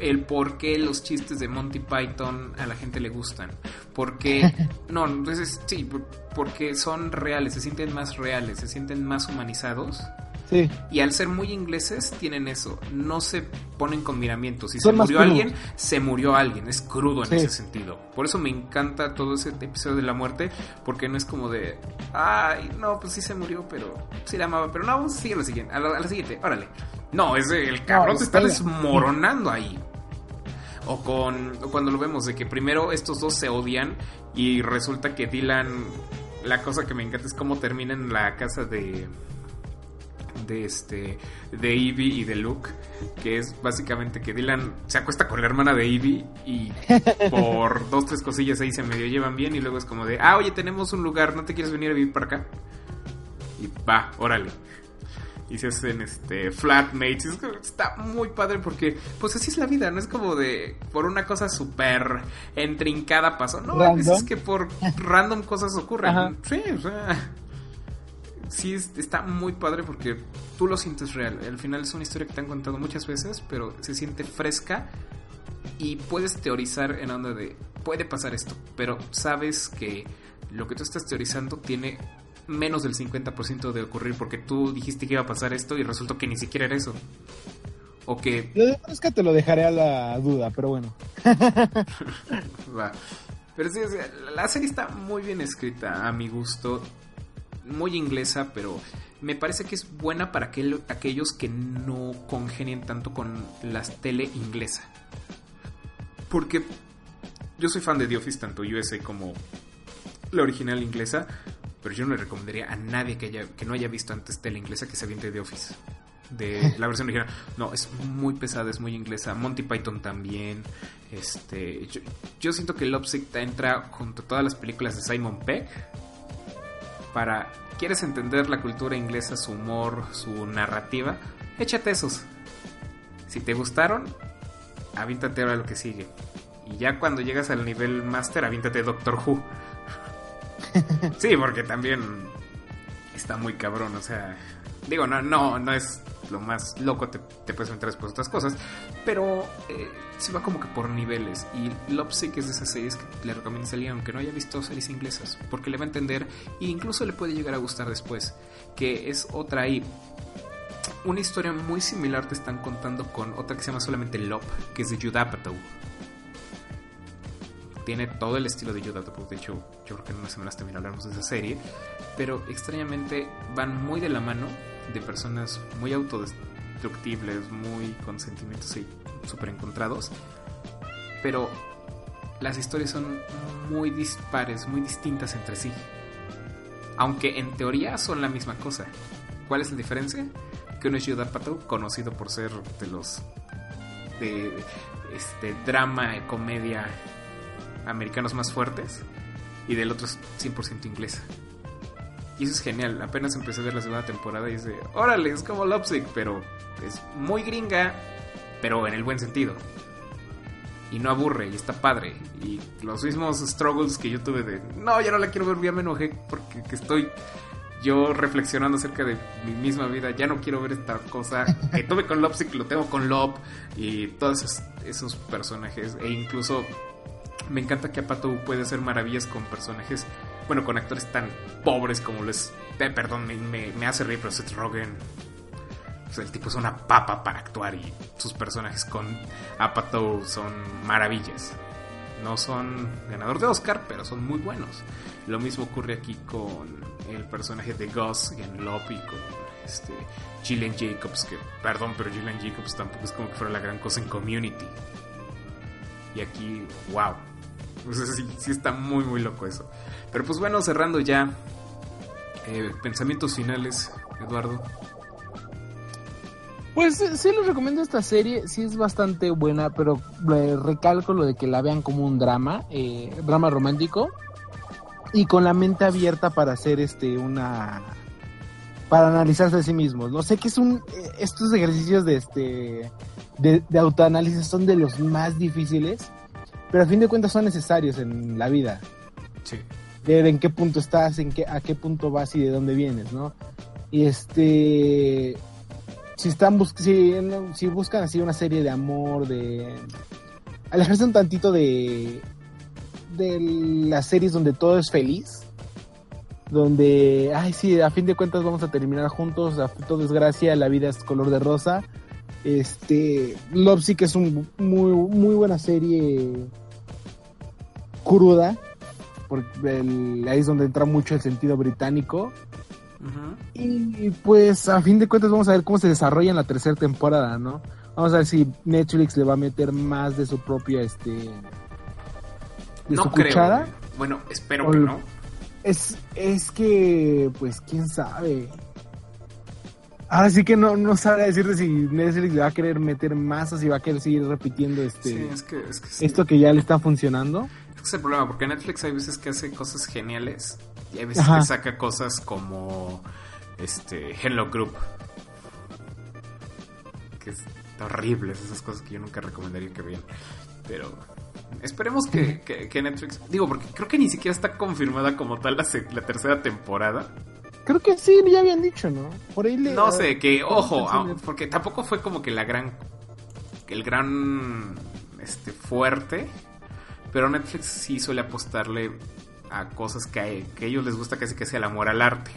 el por qué los chistes de Monty Python a la gente le gustan. Porque, no, entonces sí, por- porque son reales, se sienten más reales, se sienten más humanizados. Sí, Y al ser muy ingleses tienen eso, no se ponen con miramientos. Si Son se murió alguien, se murió alguien, es crudo en Sí. ese sentido. Por eso me encanta todo ese episodio de la muerte, porque no es como de, ay, no, pues sí se murió, pero sí la amaba, pero no, vamos a seguir a la siguiente, a la, a la siguiente, órale. No, es el cabrón No, se está desmoronando ahí. O con o cuando lo vemos de que primero estos dos se odian y resulta que Dylan la cosa que me encanta es cómo termina en la casa de de este de Evie y de Luke, que es básicamente que Dylan se acuesta con la hermana de Evie y por dos tres cosillas ahí se medio llevan bien y luego es como de, "Ah, oye, tenemos un lugar, ¿no te quieres venir a vivir para acá?" Y va, órale. Y se hacen este flatmates. Es está muy padre porque, pues así es la vida, no es como de por una cosa súper entrincada pasó. No, a veces Random. que por random cosas ocurren. Ajá. Sí, o sea. Sí, es- está muy padre porque tú lo sientes real. Al final es una historia que te han contado muchas veces, pero se siente fresca y puedes teorizar en onda de puede pasar esto, pero sabes que lo que tú estás teorizando tiene menos del 50% de ocurrir porque tú dijiste que iba a pasar esto y resultó que ni siquiera era eso. O que lo de Fresca te lo dejaré a la duda, pero bueno. Va. Pero sí, la serie está muy bien escrita, a mi gusto. Muy inglesa, pero me parece que es buena para aquel- aquellos que no congenien tanto con la tele inglesa. Porque yo soy fan de The Office, tanto USA como la original inglesa, pero yo no le recomendaría a nadie que, haya, que no haya visto antes tele inglesa que se aviente The Office. De la versión original. No, es muy pesada, es muy inglesa. Monty Python también. Este, yo, yo siento que Lovesick entra junto a todas las películas de Simon Peck. Para, ¿quieres entender la cultura inglesa, su humor, su narrativa? Échate esos. Si te gustaron, avíntate ahora lo que sigue. Y ya cuando llegas al nivel master, avíntate Doctor Who. sí, porque también está muy cabrón, o sea, digo, no, no, no es lo más loco, te, puedes meter después otras cosas, pero eh, se va como que por niveles. Y Lovesick es de esas series que le recomiendo salir aunque no haya visto series inglesas, porque le va a entender e incluso le puede llegar a gustar después, que es otra ahí. Una historia muy similar te están contando con otra que se llama solamente Lop, que es de Judd Apatow. Tiene todo el estilo de Judd Apatow, de hecho, yo creo que en unas semanas también hablaremos de esa serie, pero extrañamente van muy de la mano de personas muy autodestructibles, muy con sentimientos súper encontrados, pero las historias son muy dispares, muy distintas entre sí. Aunque en teoría son la misma cosa. ¿Cuál es la diferencia? Que uno es Judd Apatow, conocido por ser de los de este drama comedia americanos más fuertes y del otro es 100% inglesa. Y eso es genial. Apenas empecé a ver la segunda temporada y es de, órale, es como Lovesick, pero es muy gringa, pero en el buen sentido. Y no aburre, y está padre. Y los mismos struggles que yo tuve de, no, ya no la quiero ver, ya me enojé porque que estoy yo reflexionando acerca de mi misma vida. Ya no quiero ver esta cosa que tuve con Lovesick, lo tengo con Love y todos esos, esos personajes. E incluso me encanta que Apatow puede hacer maravillas con personajes, bueno, con actores tan pobres como lo es, eh, perdón, me, hace reír, pero Seth Rogen, el tipo es una papa para actuar y sus personajes con Apatow son maravillas. No son ganador de Oscar, pero son muy buenos. Lo mismo ocurre aquí con el personaje de Gus en y con este, Gillian Jacobs, que perdón, pero Gillian Jacobs tampoco es como que fuera la gran cosa en Community. Y aquí, wow. O sea, sí, sí está muy, muy loco eso. Pero pues bueno, cerrando ya. eh, pensamientos finales, Eduardo. Pues sí les recomiendo esta serie, sí es bastante buena, pero eh, recalco lo de que la vean como un drama, eh, drama romántico, y con la mente abierta para hacer este una para analizarse a sí mismos. No sé que es un eh, estos ejercicios de este de autoanálisis son de los más difíciles, pero a fin de cuentas son necesarios en la vida. Sí. ver en qué punto estás, en qué, a qué punto vas y de dónde vienes, ¿no? Y este, si están bus si, si buscan así una serie de amor, de alejarse un tantito de de las series donde todo es feliz, donde, ay sí, a fin de cuentas vamos a terminar juntos, a todo es gracia, la vida es color de rosa. Este, Love Sick es un muy muy buena serie cruda, porque el- ahí es donde entra mucho el sentido británico. Ujú. Y pues a fin de cuentas vamos a ver cómo se desarrolla en la tercera temporada, ¿no? Vamos a ver si Netflix le va a meter más de su propia, este... De No su creo. cuchara. Bueno, espero O que no. Es, es que, pues, quién sabe. Ahora sí que no, no sabe decirte si Netflix le va a querer meter más o si va a querer seguir repitiendo este Sí, es que, es que sí. esto que ya le está funcionando. Es el problema, porque Netflix hay veces que hace cosas geniales y hay veces Ajá. que saca cosas como este Hello Group. Que es horribles esas cosas que yo nunca recomendaría que vean. Pero esperemos que, que- que Netflix... Digo, porque creo que ni siquiera está confirmada como tal la, la tercera temporada. Creo que sí, ya habían dicho, ¿no? Por ahí le... No sé, que ojo, ah, porque tampoco fue como que la gran... El gran... Este, fuerte. Pero Netflix sí suele apostarle a cosas que, a- que a ellos les gusta casi que sea el amor al arte.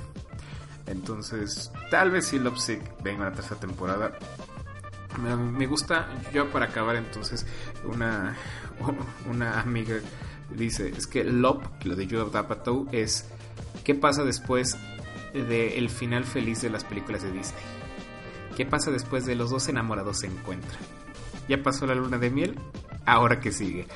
Entonces, tal vez si Love Sick venga la tercera temporada. Me, me gusta, yo para acabar entonces, una, una amiga dice, es que Love, lo de Judd Apatow, es ¿qué pasa después del final feliz de las películas de Disney? ¿Qué pasa después de los dos enamorados se encuentran? Ya pasó la luna de miel, ahora que sigue.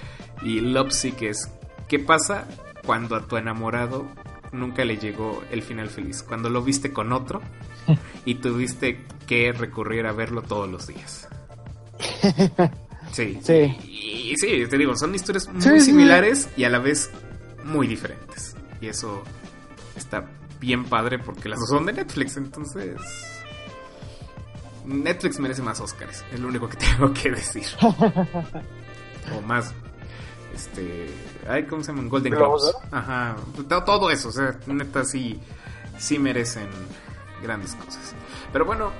Y Love Sick es ¿qué pasa cuando a tu enamorado nunca le llegó el final feliz? Cuando lo viste con otro y tuviste que recurrir a verlo todos los días. Sí. Sí. Y, y sí, te digo, son historias muy Sí, sí. similares y a la vez muy diferentes. Y eso está bien padre porque las dos son de Netflix, entonces... Netflix merece más Oscars, es lo único que tengo que decir. o más, este... Ay, ¿Cómo se llaman? Golden ¿Globos Globes. Ajá, to- todo eso, o sea, neta sí, sí merecen grandes cosas. Pero bueno,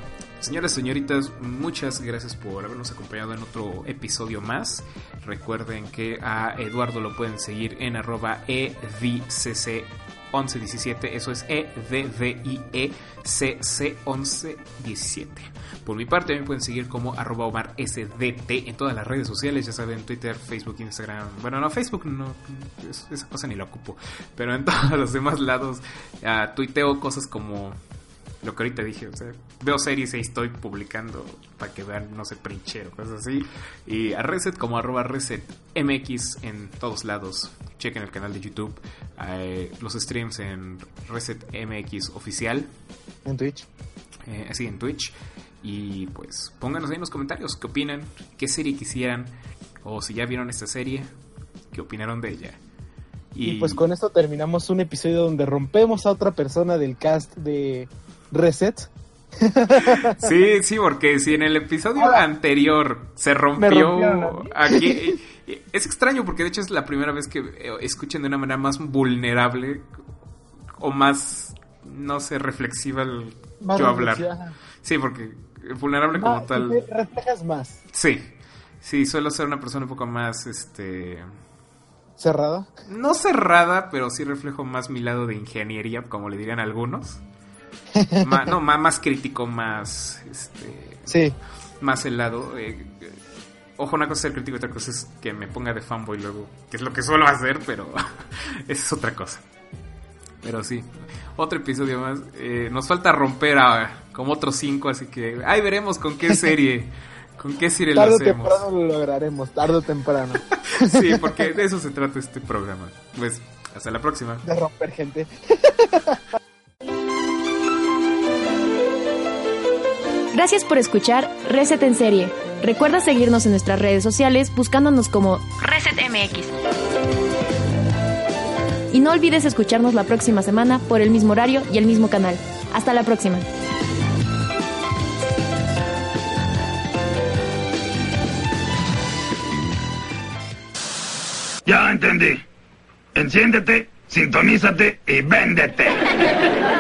señoras y señoritas, muchas gracias por habernos acompañado en otro episodio más. Recuerden que a Eduardo lo pueden seguir en arroba E edicc 1117, eso es E D D I E C C 1117. Por mi parte, me pueden seguir como arroba Omar SDT en todas las redes sociales, ya saben, Twitter, Facebook, Instagram. Bueno, no, Facebook no, es- esa cosa ni la ocupo. Pero en todos los demás lados, ah, tuiteo cosas como lo que ahorita dije, o sea, veo series y estoy publicando para que vean, no sé, princhero, cosas así. Y a Reset como arroba Reset MX en todos lados. Chequen el canal de YouTube, eh, los streams en Reset MX oficial, En Twitch. eh, así en Twitch. Y pues pónganos ahí en los comentarios qué opinan, qué serie quisieran, o si ya vieron esta serie, qué opinaron de ella. Y... pues con esto terminamos un episodio donde rompemos a otra persona del cast de Reset. Sí, sí, porque si en el episodio Hola. anterior se rompió aquí, es extraño porque de hecho es la primera vez que eh, escuchen de una manera más vulnerable o más, no sé, reflexiva el Más yo hablar. reflexiva. Sí, porque vulnerable como tal. te reflejas más. Sí, sí, suelo ser una persona un poco más, este, Cerrada. no cerrada, pero sí reflejo más mi lado de ingeniería, como le dirían algunos. Ma- no, más crítico, más, este, Sí. más el lado. eh, ojo, una cosa es ser crítico y otra cosa es que me ponga de fanboy luego, que es lo que suelo hacer, pero esa es otra cosa. Pero sí, otro episodio más. Eh, nos falta romper a como otros cinco, así que ahí veremos con qué serie, con qué serie lo Tarde o hacemos. temprano lo lograremos, tarde o temprano. Sí, porque de eso se trata este programa. Pues hasta la próxima. De romper gente. Gracias por escuchar Reset en Serie. Recuerda seguirnos en nuestras redes sociales buscándonos como ResetMX. Y no olvides escucharnos la próxima semana por el mismo horario y el mismo canal. Hasta la próxima. Ya entendí. Enciéndete, sintonízate y véndete.